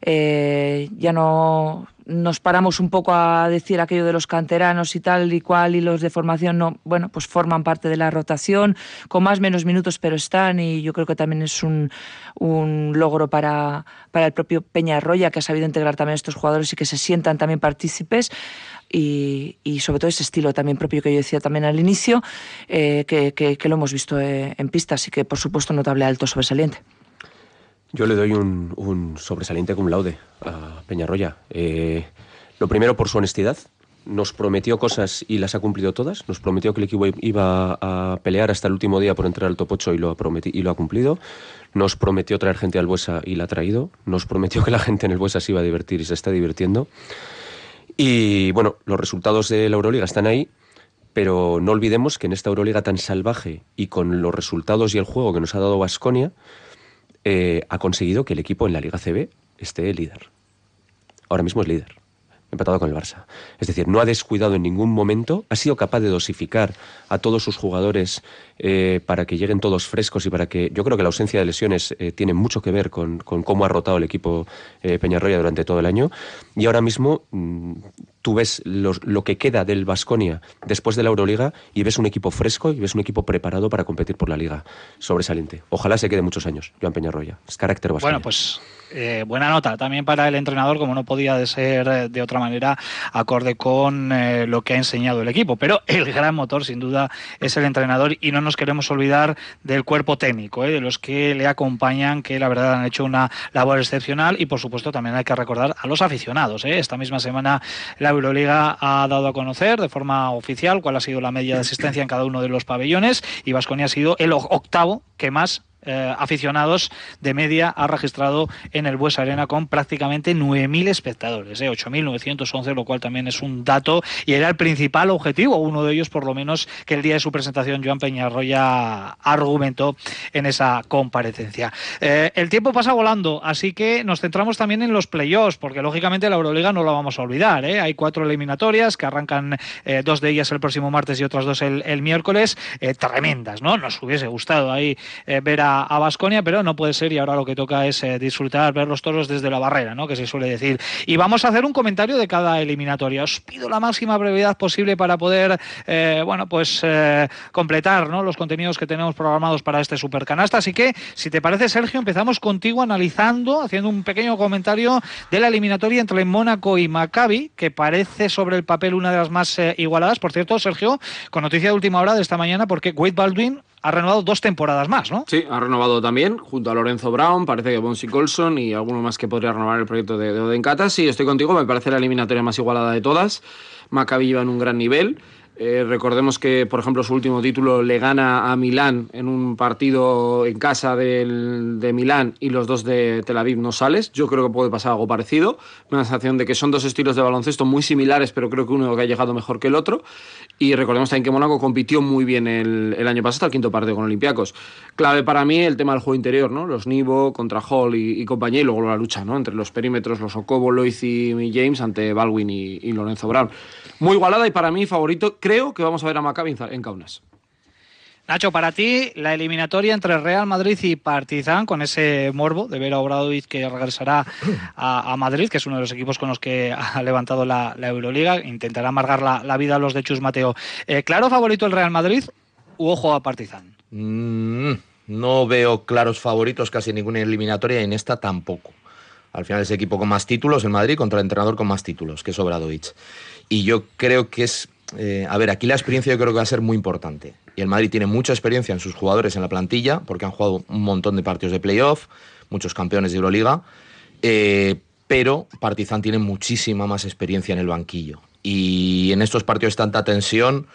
Eh, ya no nos paramos un poco a decir aquello de los canteranos y tal y cual y los de formación no, bueno, pues forman parte de la rotación, con más menos minutos, pero están y yo creo que también es un, logro para, para el propio Peñarroya que ha sabido integrar también a estos jugadores y que se sientan también partícipes. Y, sobre todo ese estilo también propio que yo decía también al inicio, eh, que, lo hemos visto eh, en pistas y que por supuesto notable alto sobresaliente. Yo le doy un, un sobresaliente cum laude a Peñarroya. Eh, lo primero por su honestidad. Nos prometió cosas y las ha cumplido todas. Nos prometió que el equipo iba a pelear hasta el último día por entrar al top 8 y lo ha, y lo ha cumplido. Nos prometió traer gente al Buesa y la ha traído. Nos prometió que la gente en el Buesa se iba a divertir y se está divirtiendo. Y bueno, los resultados de la Euroliga están ahí, pero no olvidemos que en esta Euroliga tan salvaje y con los resultados y el juego que nos ha dado Vasconia, eh, ha conseguido que el equipo en la Liga CB esté líder. Ahora mismo es líder, empatado con el Barça. Es decir, no ha descuidado en ningún momento, ha sido capaz de dosificar a todos sus jugadores eh, para que lleguen todos frescos y para que yo creo que la ausencia de lesiones eh, tiene mucho que ver con, cómo ha rotado el equipo Peñarroya durante todo el año. Y ahora mismo mmm, tú ves los, lo que queda del Vasconia después de la Euroliga y ves un equipo fresco y ves un equipo preparado para competir por la Liga. Sobresaliente. Ojalá se quede muchos años, Joan Peñarroya. Es carácter Vasconia. Bueno, pues eh, buena nota también para el entrenador, como no podía de ser de otra manera, acorde con eh, lo que ha enseñado el equipo. Pero el gran motor, sin duda, es el entrenador y no nos queremos olvidar del cuerpo técnico, eh, de los que le acompañan, que la verdad han hecho una labor excepcional y, por supuesto, también hay que recordar a los aficionados. Eh. Esta misma semana la Euroliga ha dado a conocer de forma oficial cuál ha sido la media de asistencia en cada uno de los pabellones y Vasconia ha sido el octavo que más eh, aficionados de media ha registrado en el Bues Arena con prácticamente 9.000 espectadores, eh, 8.911, lo cual también es un dato y era el principal objetivo, uno de ellos por lo menos que el día de su presentación Joan Peñarroya argumentó en esa comparecencia. Eh, el tiempo pasa volando, así que nos centramos también en los playoffs, porque lógicamente la Euroliga no la vamos a olvidar. ¿eh? Hay cuatro eliminatorias que arrancan dos de ellas el próximo martes y otras dos el, el miércoles, tremendas, ¿no? Nos hubiese gustado ahí ver a a Basconia, pero no puede ser y ahora lo que toca es eh, disfrutar, ver los toros desde la barrera, ¿no? que se suele decir. Y vamos a hacer un comentario de cada eliminatoria. Os pido la máxima brevedad posible para poder, eh, bueno, pues eh, completar ¿no? los contenidos que tenemos programados para este supercanasta. Así que, si te parece, Sergio, empezamos contigo analizando, haciendo un pequeño comentario de la eliminatoria entre Mónaco y Maccabi, que parece sobre el papel una de las más igualadas. Por cierto, Sergio, con noticia de última hora de esta mañana, porque Wade Baldwin ha renovado dos temporadas más, ¿no? Sí, ha renovado también, junto a Lorenzo Brown, parece que Bonsi Colson y alguno más que podría renovar el proyecto de, de. Sí, estoy contigo, me parece la eliminatoria más igualada de todas. Maccabi en un gran nivel. Eh, recordemos que, por ejemplo, su último título le gana a Milán en un partido en casa del, de Milán y los dos de Tel Aviv no sales. Yo creo que puede pasar algo parecido. Una sensación de que son dos estilos de baloncesto muy similares, pero creo que uno que ha llegado mejor que el otro. Y recordemos también que Mónaco compitió muy bien el, el año pasado el quinto partido con Olympiacos. Clave para mí el tema del juego interior, ¿no? Los Nivo contra Hall y, y compañía, y luego la lucha, ¿no? Entre los perímetros, los Okobo, Loiz y James ante Baldwin y Lorenzo Brown. Muy igualada y para mí favorito creo que vamos a ver a Maccabi en Kaunas. Nacho, para ti, la eliminatoria entre Real Madrid y Partizan, con ese morbo de ver a Obradovic que regresará a, a, Madrid, que es uno de los equipos con los que ha levantado la, la Euroliga, intentará amargar la, la, vida a los de Chus Mateo. Eh, ¿Claro favorito el Real Madrid u ojo a Partizan? Mm, no veo claros favoritos casi en ninguna eliminatoria y en esta tampoco. Al final es el equipo con más títulos, el Madrid, contra el entrenador con más títulos, que es Obradovic. Y yo creo que es... eh, a ver, aquí la experiencia yo creo que va a ser muy importante. Y el Madrid tiene mucha experiencia en sus jugadores en la plantilla, porque han jugado un montón de partidos de playoff, muchos campeones de Euroliga, eh, pero Partizan tiene muchísima más experiencia en el banquillo. Y en estos partidos de tanta tensión,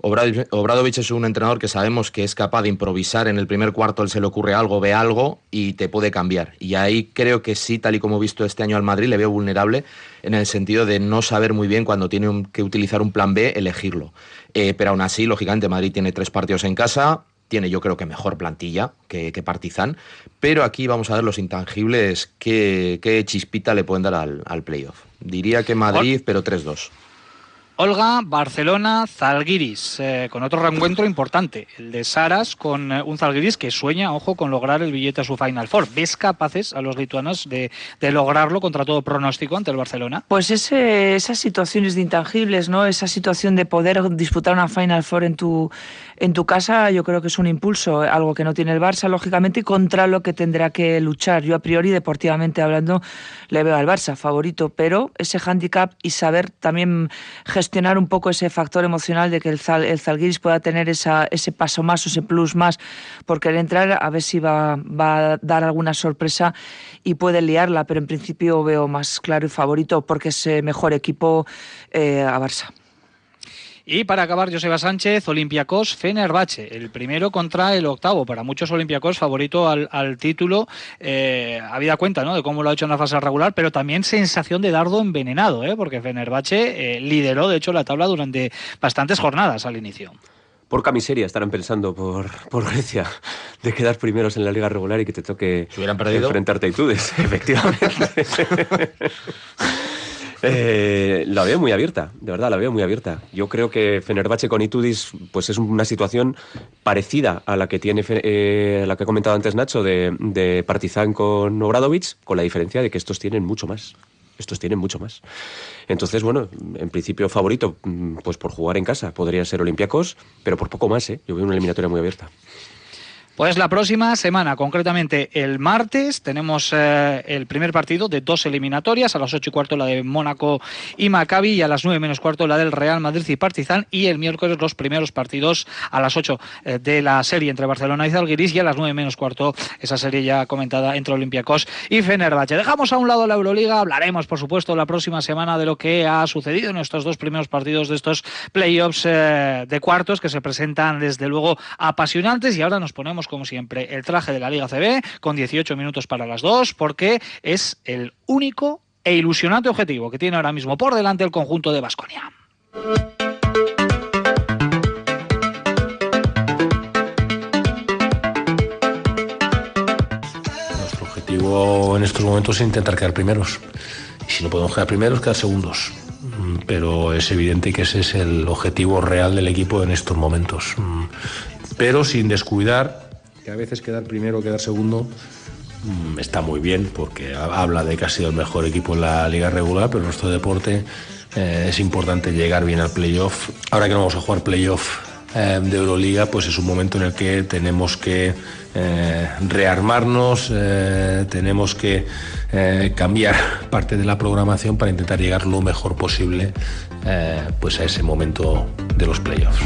Obradovic Obradovic es un entrenador que sabemos que es capaz de improvisar. En el primer cuarto él se le ocurre algo, ve algo y te puede cambiar. Y ahí creo que sí, tal y como he visto este año al Madrid, le veo vulnerable en el sentido de no saber muy bien cuando tiene que utilizar un plan B, elegirlo. Eh, pero aún así, lógicamente, Madrid tiene tres partidos en casa, tiene yo creo que mejor plantilla que, que Partizan, pero aquí vamos a ver los intangibles, qué, qué chispita le pueden dar al, al playoff. Diría que Madrid, pero 3-2. Olga, Barcelona, Zalgiris, eh, con otro reencuentro importante, el de Saras con eh, un Zalgiris que sueña, ojo, con lograr el billete a su Final Four. ¿Ves capaces a los lituanos de, de lograrlo contra todo pronóstico ante el Barcelona? Pues ese, esas situaciones de intangibles, ¿no? Esa situación de poder disputar una Final Four en tu, en tu casa, yo creo que es un impulso, algo que no tiene el Barça, lógicamente, y contra lo que tendrá que luchar. Yo, a priori, deportivamente hablando, le veo al Barça favorito, pero ese handicap y saber también gestionar un poco ese factor emocional de que el, el Zalgiris pueda tener ese paso más o ese plus más por querer entrar, a ver si va, va a dar alguna sorpresa y puede liarla, pero en principio veo más claro y favorito porque es mejor equipo eh, a Barça. Y para acabar, Joseba Sánchez, Olympiacos, Fenerbahce, el primero contra el octavo. Para muchos Olympiacos favorito al, al título, eh, habida cuenta ¿no? de cómo lo ha hecho en la fase regular, pero también sensación de dardo envenenado, ¿eh? porque Fenerbahce eh, lideró, de hecho, la tabla durante bastantes jornadas al inicio. Por miseria estarán pensando por, por Grecia de quedar primeros en la liga regular y que te toque perdido? enfrentarte a Itudes, <laughs> efectivamente. <laughs> Eh, la veo muy abierta, de verdad, la veo muy abierta. Yo creo que Fenerbahce con Itudis pues es una situación parecida a la que tiene eh, la que ha comentado antes Nacho de, Partizan con Obradovic, con la diferencia de que estos tienen mucho más. Estos tienen mucho más. Entonces, bueno, en principio favorito, mm, pues por jugar en casa podría ser Olympiacos, pero por poco más, ¿eh? Yo veo una eliminatoria muy abierta. Pues la próxima semana, concretamente el martes, tenemos eh, el primer partido de dos eliminatorias, a las ocho y cuarto la de Mónaco y Maccabi y a las nueve menos cuarto la del Real Madrid y Partizan. Y el miércoles los primeros partidos a las ocho eh, de la serie entre Barcelona y Zalgiris y a las nueve menos cuarto esa serie ya comentada entre Olympiacos y Fenerbahce. Dejamos a un lado la Euroliga, hablaremos por supuesto la próxima semana de lo que ha sucedido en estos dos primeros partidos de estos playoffs eh, de cuartos que se presentan desde luego apasionantes. Y ahora nos ponemos como siempre, el traje de la Liga CB con 18 minutos para las dos, porque es el único e ilusionante objetivo que tiene ahora mismo por delante el conjunto de Basconia. Nuestro objetivo en estos momentos es intentar quedar primeros. Y si no podemos quedar primeros, quedar segundos. Mm, Pero es evidente que ese es el objetivo real del equipo en estos momentos. Mm, Pero sin descuidar que a veces quedar primero o quedar segundo mm, está muy bien porque ha- habla de que ha sido el mejor equipo en la liga regular, pero nuestro deporte eh, es importante llegar bien al playoff. Ahora que no vamos a jugar playoff eh, de Euroliga, pues es un momento en el que tenemos que eh, rearmarnos, tenemos que cambiar <laughs> parte de la programación para intentar llegar lo mejor posible pues a ese momento de los playoffs.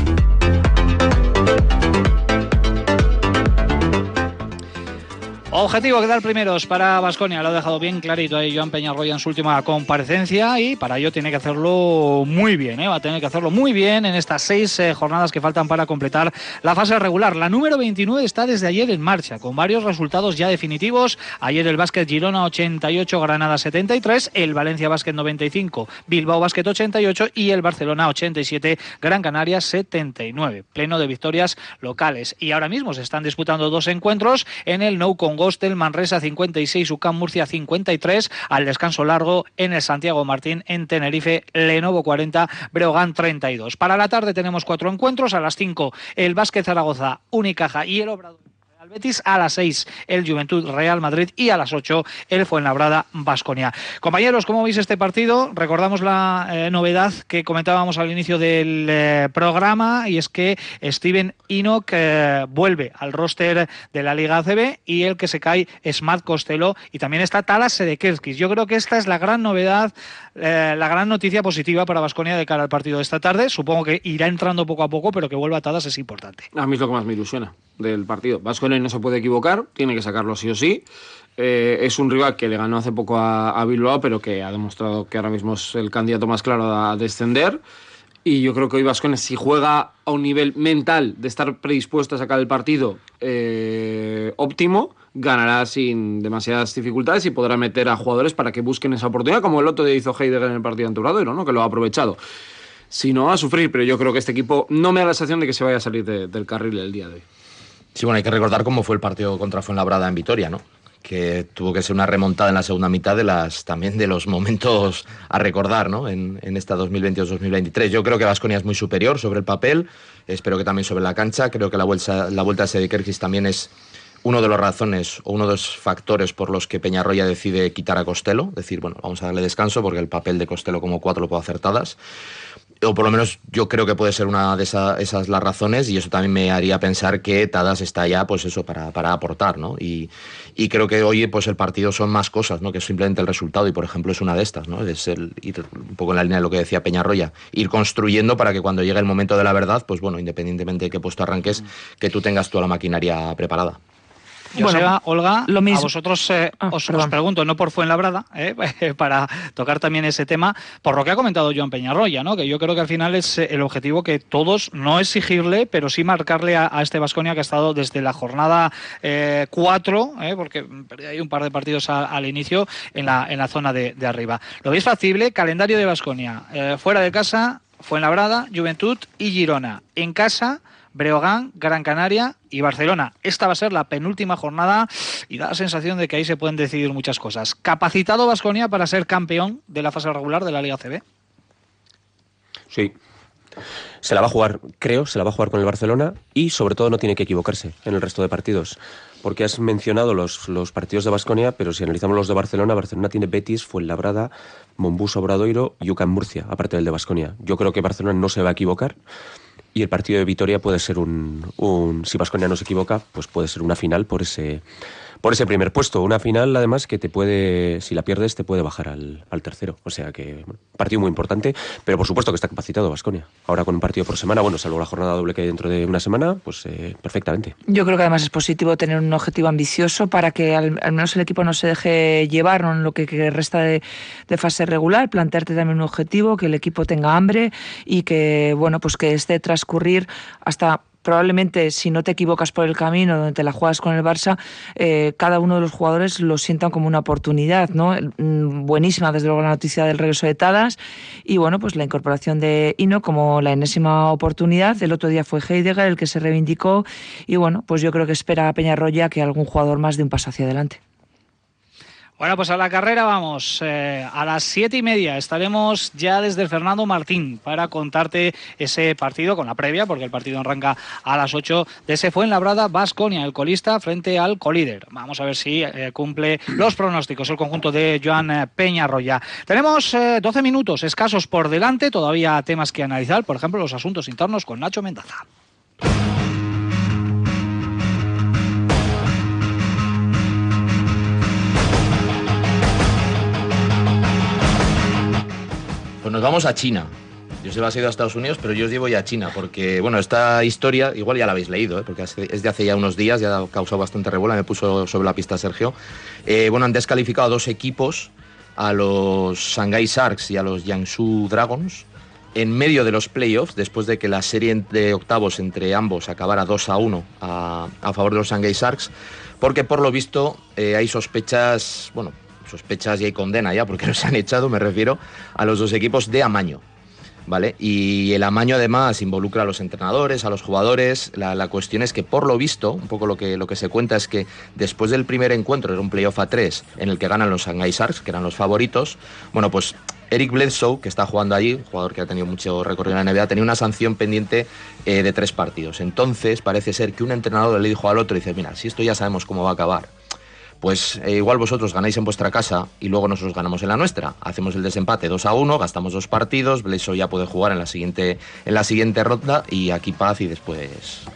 Objetivo quedar primeros para Basconia, lo ha dejado bien clarito ahí Joan Peñarroya en su última comparecencia y para ello tiene que hacerlo muy bien, ¿eh? va a tener que hacerlo muy bien en estas seis eh, jornadas que faltan para completar la fase regular. La número 29 está desde ayer en marcha, con varios resultados ya definitivos. Ayer el Básquet Girona 88, Granada 73, el Valencia Básquet 95, Bilbao Básquet 88 y el Barcelona 87, Gran Canaria 79. Pleno de victorias locales. Y ahora mismo se están disputando dos encuentros en el Nou Congost, el Manresa 56, UCAM Murcia 53, al descanso largo en el Santiago Martín en Tenerife, Lenovo 40, Breogán 32. Para la tarde tenemos cuatro encuentros, a las 5 el Básquet Zaragoza, Unicaja y el Obrador. Al Betis, a las 6 el Juventud Real Madrid y a las 8 el Fuenlabrada Basconia. Compañeros, ¿cómo veis este partido? Recordamos la eh, novedad que comentábamos al inicio del eh, programa y es que Steven Enoch eh, vuelve al roster de la Liga ACB y el que se cae es Matt Costello y también está Talas Sedekerskis. Yo creo que esta es la gran novedad, la gran noticia positiva para Basconia de cara al partido de esta tarde. Supongo que irá entrando poco a poco, pero que vuelva a Talas es importante. A mí es lo que más me ilusiona del partido. Vasconia no se puede equivocar, tiene que sacarlo sí o sí. Eh, es un rival que le ganó hace poco a, Bilbao, pero que ha demostrado que ahora mismo es el candidato más claro a descender. Y yo creo que hoy Vascones, si juega a un nivel mental de estar predispuesto a sacar el partido eh, óptimo, ganará sin demasiadas dificultades y podrá meter a jugadores para que busquen esa oportunidad, como el otro día hizo Heidegger en el partido ante ¿no? que lo ha aprovechado. Si no, a sufrir, pero yo creo que este equipo no me da la sensación de que se vaya a salir del carril el día de hoy. Sí, bueno, hay que recordar cómo fue el partido contra Fuenlabrada en Vitoria, ¿no? que tuvo que ser una remontada en la segunda mitad de las también de los momentos a recordar ¿no? en, en esta 2022-2023. Yo creo que Vasconia es muy superior sobre el papel, espero que también sobre la cancha. Creo que la vuelta, la vuelta a también es uno de los razones o uno de los factores por los que Peñarroya decide quitar a Costello, decir, bueno, vamos a darle descanso porque el papel de Costello como cuatro lo puedo acertadas o por lo menos yo creo que puede ser una de esas las razones y eso también me haría pensar que Tadas está ya pues eso para, para aportar ¿no? Y, y, creo que hoy pues el partido son más cosas ¿no? que simplemente el resultado y por ejemplo es una de estas ¿no? es el ir un poco en la línea de lo que decía Peñarroya ir construyendo para que cuando llegue el momento de la verdad pues bueno independientemente de qué puesto arranques que tú tengas toda la maquinaria preparada bueno, Olga, lo mismo. a vosotros eh, ah, os, pregunto, no por Fuenlabrada, <laughs> eh, para tocar también ese tema, por lo que ha comentado Joan Peñarroya, ¿no? que yo creo que al final es eh, el objetivo que todos, no exigirle, pero sí marcarle a, este Vasconia que ha estado desde la jornada 4, porque hay un par de partidos al inicio en la, en la zona de, de arriba. ¿Lo veis factible? Calendario de Vasconia, fuera de casa, Fuenlabrada, Juventud y Girona. En casa Breogán, Gran Canaria y Barcelona. Esta va a ser la penúltima jornada y da la sensación de que ahí se pueden decidir muchas cosas. ¿Capacitado Vasconia para ser campeón de la fase regular de la Liga CB? Sí. Se la va a jugar, creo, se la va a jugar con el Barcelona y sobre todo no tiene que equivocarse en el resto de partidos. Porque has mencionado los, los partidos de Basconia, pero si analizamos los de Barcelona, Barcelona tiene Betis, Fuenlabrada, Mombus, Obradoiro y UCAM Murcia, aparte del de Basconia. Yo creo que Barcelona no se va a equivocar y el partido de Vitoria puede ser un, un si Vasconia no se equivoca, pues puede ser una final por ese por ese primer puesto. Una final, además, que te puede, si la pierdes, te puede bajar al, tercero. O sea que, partido muy importante, pero por supuesto que está capacitado Vasconia. Ahora con un partido por semana, bueno, salvo la jornada doble que hay dentro de una semana, pues eh, perfectamente. Yo creo que además es positivo tener un objetivo ambicioso para que al, menos el equipo no se deje llevar en lo que, resta de, de, fase regular, plantearte también un objetivo, que el equipo tenga hambre y que, bueno, pues que esté transcurrir hasta probablemente si no te equivocas por el camino donde te la juegas con el Barça, eh, cada uno de los jugadores lo sientan como una oportunidad, ¿no? Mm, buenísima desde luego la noticia del regreso de Tadas y bueno, pues la incorporación de Ino como la enésima oportunidad. El otro día fue Heidegger el que se reivindicó y bueno, pues yo creo que espera a Peñarroya que algún jugador más dé un paso hacia adelante. Bueno, pues a la carrera vamos. Eh, a las siete y media estaremos ya desde Fernando Martín para contarte ese partido con la previa, porque el partido arranca a las ocho de ese fue en Labrada, Vasconia, el colista frente al colíder. Vamos a ver si eh, cumple los pronósticos el conjunto de Joan eh, Peñarroya. Tenemos 12 minutos escasos por delante, todavía temas que analizar, por ejemplo, los asuntos internos con Nacho Mendaza. Pues nos vamos a China. Yo sé que ha ido a Estados Unidos, pero yo os llevo ya a China, porque, bueno, esta historia, igual ya la habéis leído, ¿eh? porque es de hace ya unos días, ya ha causado bastante revuelo, me puso sobre la pista Sergio. Eh, bueno, han descalificado a dos equipos, a los Shanghai Sharks y a los Jiangsu Dragons, en medio de los playoffs, después de que la serie de octavos entre ambos acabara 2 a 1 a, favor de los Shanghai Sharks, porque por lo visto eh, hay sospechas, bueno, sospechas y hay condena ya, porque <laughs> los han echado, me refiero a los dos equipos de amaño. ¿Vale? Y el amaño además involucra a los entrenadores, a los jugadores. La, cuestión es que por lo visto, un poco lo que, lo que se cuenta es que después del primer encuentro, era un playoff a tres, en el que ganan los Shanghai Sharks, que eran los favoritos, bueno, pues Eric Bledsoe, que está jugando allí, jugador que ha tenido mucho recorrido en la NBA, tenía una sanción pendiente eh, de tres partidos. Entonces, parece ser que un entrenador le dijo al otro, dice, mira, si esto ya sabemos cómo va a acabar, pues eh, igual vosotros ganáis en vuestra casa y luego nosotros ganamos en la nuestra. Hacemos el desempate 2 a 1, gastamos dos partidos, Bledsoe ya puede jugar en la siguiente, en la siguiente ronda y aquí paz y después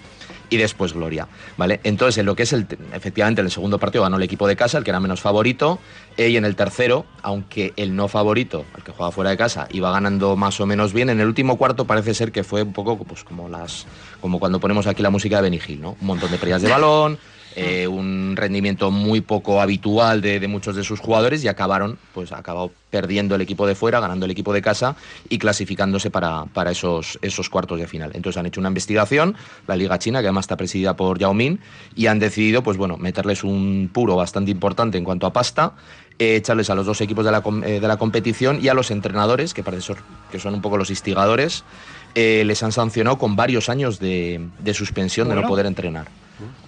y después Gloria, ¿vale? Entonces, en lo que es el, efectivamente, en el segundo partido ganó el equipo de casa, el que era menos favorito, y en el tercero, aunque el no favorito, el que juega fuera de casa, iba ganando más o menos bien, en el último cuarto parece ser que fue un poco pues, como las como cuando ponemos aquí la música de Benny Hill, ¿no? Un montón de pérdidas de balón, eh, un rendimiento muy poco habitual de, muchos de sus jugadores y acabaron, pues acabado perdiendo el equipo de fuera, ganando el equipo de casa y clasificándose para, para esos, esos cuartos de final. Entonces han hecho una investigación, la Liga China, que además está presidida por Yao Min, y han decidido, pues bueno, meterles un puro bastante importante en cuanto a pasta, eh, echarles a los dos equipos de la, eh, de la competición y a los entrenadores, que parece que son un poco los instigadores, les han sancionado con varios años de, suspensión de no poder entrenar.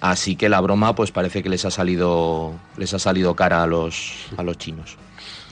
Así que la broma pues parece que les ha salido les ha salido cara a los a los chinos.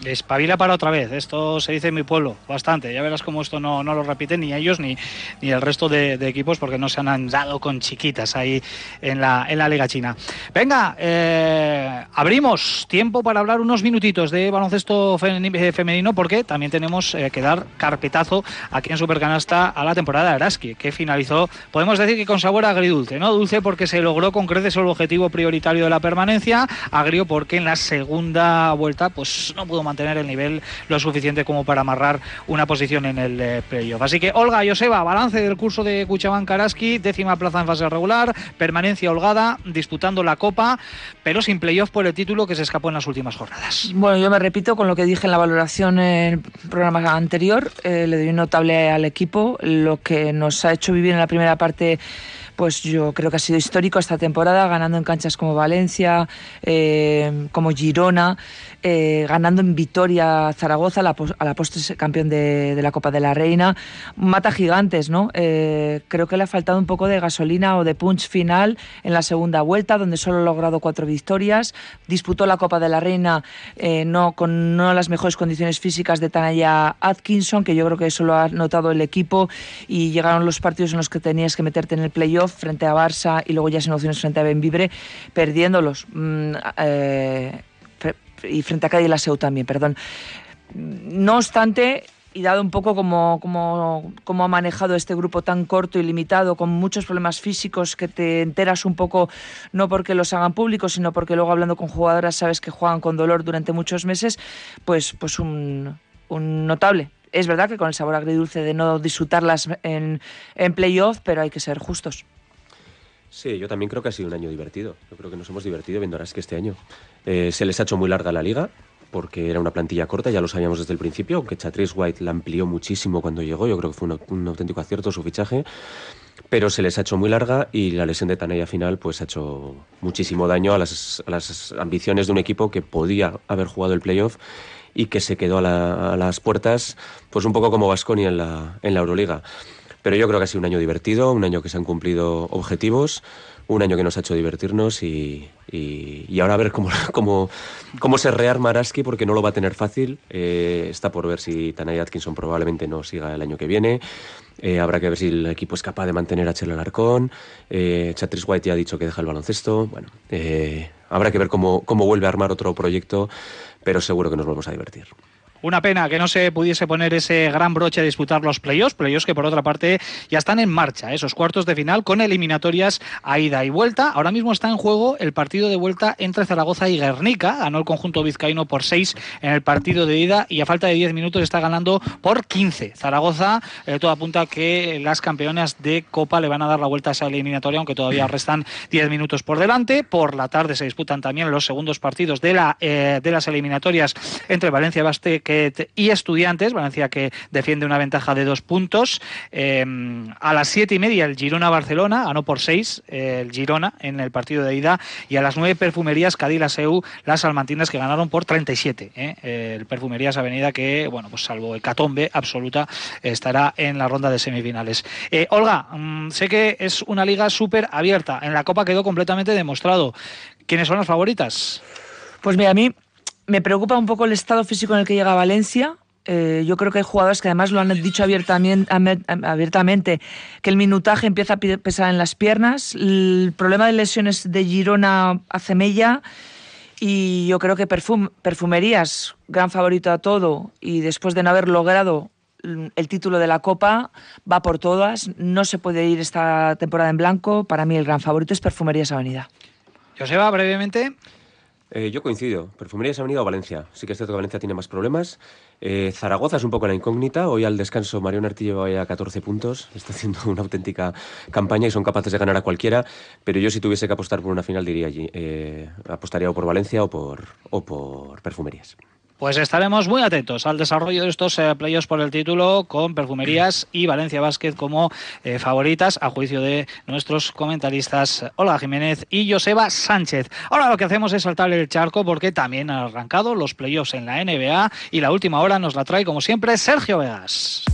Espabila para otra vez, esto se dice en mi pueblo bastante. Ya verás cómo esto no, no lo repiten ni ellos ni, ni el resto de, equipos porque no se han dado con chiquitas ahí en la, en la Liga China. Venga, eh, abrimos tiempo para hablar unos minutitos de baloncesto eh, femenino porque también tenemos eh, que dar carpetazo aquí en Supercanasta a la temporada de Araski, que finalizó, podemos decir que con sabor agridulce, ¿no? Dulce porque se logró con creces el objetivo prioritario de la permanencia, agrio porque en la segunda vuelta pues no pudo mantener el nivel lo suficiente como para amarrar una posición en el eh, playoff. Así que Olga Joseba, balance del curso de Cuchabán Karaski, décima plaza en fase regular, permanencia holgada, disputando la Copa, pero sin playoff por el título que se escapó en las últimas jornadas. Bueno, yo me repito con lo que dije en la valoración en el programa anterior, eh, le doy un notable al equipo, lo que nos ha hecho vivir en la primera parte pues yo creo que ha sido histórico esta temporada, ganando en canchas como Valencia, eh, como Girona, eh, ganando en Vitoria Zaragoza, a la, postre campeón de, la Copa de la Reina. Mata gigantes, ¿no? Eh, creo que le ha faltado un poco de gasolina o de punch final en la segunda vuelta, donde solo ha logrado cuatro victorias. Disputó la Copa de la Reina no con no las mejores condiciones físicas de Tanaya Atkinson, que yo creo que eso lo ha notado el equipo, y llegaron los partidos en los que tenías que meterte en el playoff frente a Barça y luego ya sin opciones frente a Benvibre, perdiéndolos. Mm, eh, y frente a Cádiz la SEU también, perdón. No obstante, y dado un poco como, como, ha manejado este grupo tan corto y limitado, con muchos problemas físicos que te enteras un poco, no porque los hagan públicos, sino porque luego hablando con jugadoras sabes que juegan con dolor durante muchos meses, pues, pues un, un notable es verdad que con el sabor agridulce de no disfrutarlas en, en playoff, pero hay que ser justos. Sí, yo también creo que ha sido un año divertido. Yo creo que nos hemos divertido viendo que este año. Eh, se les ha hecho muy larga la liga, porque era una plantilla corta, ya lo sabíamos desde el principio, aunque Chatrice White la amplió muchísimo cuando llegó, yo creo que fue un, auténtico acierto su fichaje, pero se les ha hecho muy larga y la lesión de Tanaya final pues ha hecho muchísimo daño a las, ambiciones de un equipo que podía haber jugado el playoff y que se quedó a, las puertas, pues un poco como Vasconia en la, en la Euroliga. Pero yo creo que ha sido un año divertido, un año que se han cumplido objetivos, un año que nos ha hecho divertirnos y, ahora a ver cómo, <laughs> cómo, cómo se rearma Araski porque no lo va a tener fácil. Eh, está por ver si Tanay Atkinson probablemente no siga el año que viene. Eh, habrá que ver si el equipo es capaz de mantener a Chelo Alarcón. Eh, Chatris White ya ha dicho que deja el baloncesto. Bueno, eh, habrá que ver cómo, cómo vuelve a armar otro proyecto pero seguro que nos vamos a divertir. Una pena que no se pudiese poner ese gran broche a disputar los playoffs, playoffs que por otra parte ya están en marcha, esos cuartos de final con eliminatorias a ida y vuelta. Ahora mismo está en juego el partido de vuelta entre Zaragoza y Guernica. Ganó el conjunto vizcaíno por 6 en el partido de ida y a falta de 10 minutos está ganando por 15. Zaragoza, eh, todo apunta que las campeonas de Copa le van a dar la vuelta a esa eliminatoria, aunque todavía restan 10 minutos por delante. Por la tarde se disputan también los segundos partidos de, la, eh, de las eliminatorias entre Valencia Y Estudiantes, Valencia que defiende una ventaja de dos puntos. Em, a las siete y media el Girona-Barcelona, ganó por seis el Girona en el partido de ida, y a las nueve Perfumerías Cádiz-Laseu, las Almantinas que ganaron por 37. ¿eh? El Perfumerías Avenida que, bueno, pues salvo hecatombe absoluta, estará en la ronda de semifinales. Eh, Olga, mm, sé que es una liga súper abierta. En la Copa quedó completamente demostrado. ¿Quiénes son las favoritas? Pues mira, a mí me preocupa un poco el estado físico en el que llega Valencia. Eh, yo creo que hay jugadores que además lo han dicho abiertamente, que el minutaje empieza a pesar en las piernas. El problema de lesiones de Girona hace mella y yo creo que Perfumerías, gran favorito a todo, y después de no haber logrado el título de la Copa, va por todas. No se puede ir esta temporada en blanco. Para mí el gran favorito es Perfumerías Avenida. Joseba, brevemente. Eh, yo coincido. Perfumerías Avenida o Valencia. Sí que es cierto que Valencia tiene más problemas. Eh, Zaragoza es un poco la incógnita. Hoy al descanso Mariano Artillo va a 14 puntos. <laughs> Está haciendo una auténtica campaña y son capaces de ganar a cualquiera. Pero yo si tuviese que apostar por una final diría allí. Eh, apostaría o por Valencia o por, o por Perfumerías. Pues estaremos muy atentos al desarrollo de estos eh, playoffs por el título con Perfumerías y Valencia Basket como eh, favoritas a juicio de nuestros comentaristas Olga Jiménez y Joseba Sánchez. Ahora lo que hacemos es saltar el charco porque también han arrancado los playoffs en la NBA y la última hora nos la trae como siempre Sergio Vegas.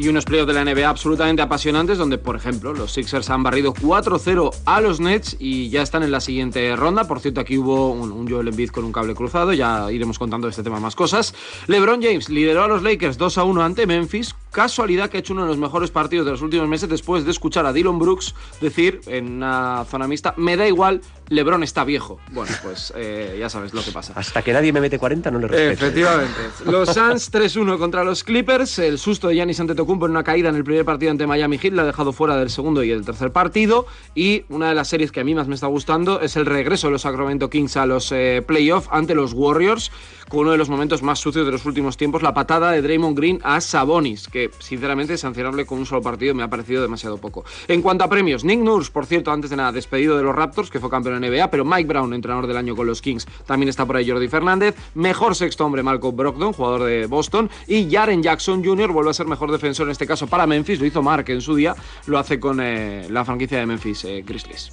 Y unos playoffs de la NBA absolutamente apasionantes donde, por ejemplo, los Sixers han barrido 4-0 a los Nets y ya están en la siguiente ronda. Por cierto, aquí hubo un, Joel Embiid con un cable cruzado, ya iremos contando este tema más cosas. LeBron James lideró a los Lakers 2-1 ante Memphis, casualidad que ha hecho uno de los mejores partidos de los últimos meses después de escuchar a Dylan Brooks decir en una zona mixta, me da igual, LeBron está viejo. Bueno, pues eh, ya sabes lo que pasa. Hasta que nadie me mete 40 no le respeto. Efectivamente. Los <laughs> Suns 3-1 contra los Clippers, el susto de Giannis Antetokounmpo por una caída en el primer partido ante Miami Heat, la ha dejado fuera del segundo y el tercer partido. Y una de las series que a mí más me está gustando es el regreso de los Sacramento Kings a los eh, playoffs ante los Warriors, con uno de los momentos más sucios de los últimos tiempos, la patada de Draymond Green a Sabonis, que sinceramente sancionable con un solo partido me ha parecido demasiado poco. En cuanto a premios, Nick Nurse, por cierto, antes de nada, despedido de los Raptors, que fue campeón en NBA, pero Mike Brown, entrenador del año con los Kings, también está por ahí Jordi Fernández. Mejor sexto hombre, Malcolm Brogdon, jugador de Boston. Y Jaren Jackson Jr. vuelve a ser mejor defensor en este caso para Memphis, lo hizo Mark en su día, lo hace con eh, la franquicia de Memphis eh, Grizzlies.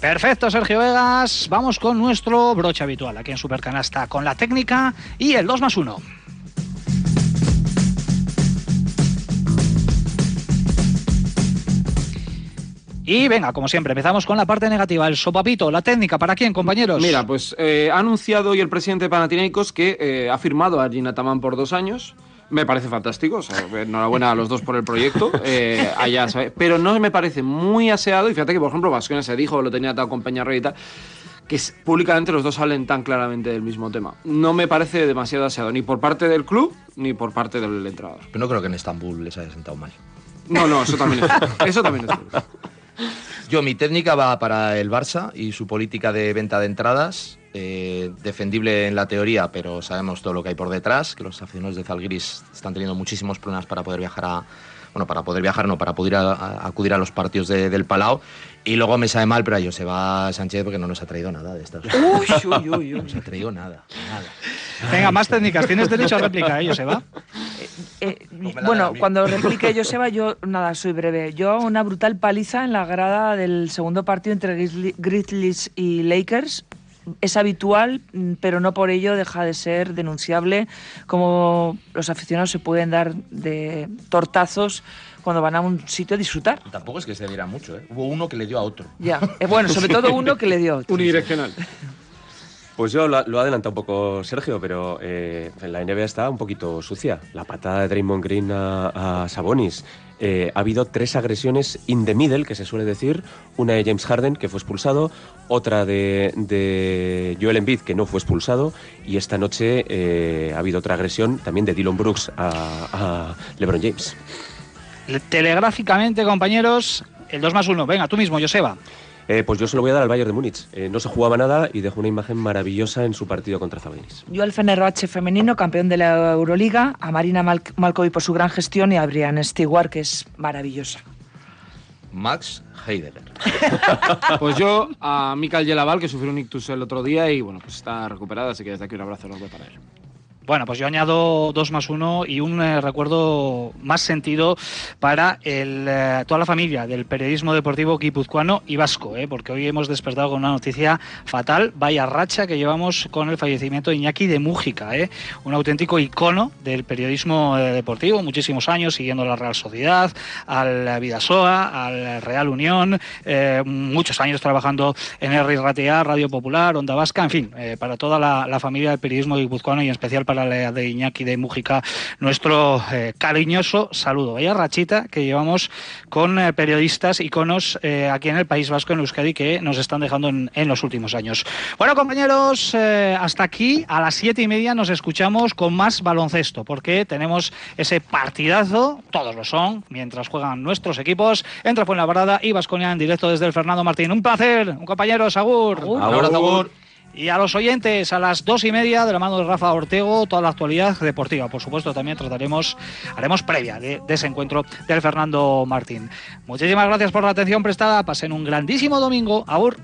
Perfecto, Sergio Vegas. Vamos con nuestro broche habitual aquí en Supercanasta, con la técnica y el 2 más 1. Y venga, como siempre, empezamos con la parte negativa, el sopapito, la técnica. ¿Para quién, compañeros? Mira, pues eh, ha anunciado hoy el presidente de Panathinaikos que ha firmado a Gina Tamán por dos años. Me parece fantástico, enhorabuena a los dos por el proyecto, eh, allá, pero no me parece muy aseado, y fíjate que por ejemplo Vascones se dijo, lo tenía tal con Peñarroya y tal, que públicamente los dos hablen tan claramente del mismo tema. No me parece demasiado aseado, ni por parte del club, ni por parte del entrenador. Pero no creo que en Estambul les haya sentado mal. No, no, eso también es, eso también es Yo, mi técnica va para el Barça y su política de venta de entradas eh, defendible en la teoría, pero sabemos todo lo que hay por detrás, que los aficionados de Zalgiris están teniendo muchísimos problemas para poder viajar a, bueno, para poder viajar, no, para poder acudir a los partidos del Palau. Y luego me sabe mal, pero a Joseba Sánchez porque no nos ha traído nada de esto. Uy, uy, uy, No nos ha traído nada, nada. Venga, más técnicas. Tienes derecho a réplica, ¿eh, Joseba? Eh, eh, bueno, cuando replique Joseba, yo nada, soy breve. Yo una brutal paliza en la grada del segundo partido entre Grizzlies y Lakers es habitual, mm, pero no por ello deja de ser denunciable como los aficionados se pueden dar de tortazos cuando van a un sitio a disfrutar. Tampoco es que se diera mucho, ¿eh? Hubo uno que le dio a otro. Ya, eh, bueno, sobre todo uno que le dio a otro. Unidireccional. Pues yo lo, ha adelantado un poco Sergio, pero eh, la NBA está un poquito sucia. La patada de Draymond Green a, Sabonis. Eh, ha habido tres agresiones in the middle, que se suele decir. Una de James Harden, que fue expulsado. Otra de, Joel Embiid, que no fue expulsado. Y esta noche eh, ha habido otra agresión también de Dylan Brooks a, LeBron James. Telegráficamente, compañeros, el 2 más 1. Venga, tú mismo, Joseba. Eh, pues yo se lo voy a dar al Bayern de Múnich. Eh, no se jugaba nada y dejó una imagen maravillosa en su partido contra Zabenis. Yo al Fenerbahce femenino, campeón de la Euroliga, a Marina Mal Malkovi por su gran gestión y a Brian Stewart, que es maravillosa. Max Heidegger. <laughs> pues yo a Mikael Yelaval, que sufrió un ictus el otro día y bueno, pues está recuperada, así que desde aquí un abrazo enorme para él. Bueno, pues yo añado dos más uno y un eh, recuerdo más sentido para el, eh, toda la familia del periodismo deportivo guipuzcoano y vasco, ¿eh? porque hoy hemos despertado con una noticia fatal, vaya racha que llevamos con el fallecimiento de Iñaki de Mújica, ¿eh? un auténtico icono del periodismo eh, deportivo, muchísimos años siguiendo la Real Sociedad, al Vidasoa, al Real Unión, muchos años trabajando en R Ratea, Radio Popular, Onda Vasca, en fin, para toda la, la familia del periodismo guipuzcoano y en especial para de Iñaki de Mújica, nuestro eh, cariñoso saludo. Vaya rachita que llevamos con eh, periodistas, iconos eh, aquí en el País Vasco, en Euskadi, que nos están dejando en, los últimos años. Bueno, compañeros, eh, hasta aquí, a las siete y media nos escuchamos con más baloncesto, porque tenemos ese partidazo, todos lo son, mientras juegan nuestros equipos, entre Fuenlabrada y Vasconia en directo desde el Fernando Martín. Un placer, un compañero, Sagur. Y a los oyentes, a las dos y media, de la mano de Rafa Ortego, toda la actualidad deportiva. Por supuesto, también trataremos, haremos previa de, de, ese encuentro del Fernando Martín. Muchísimas gracias por la atención prestada. Pasen un grandísimo domingo. Aur.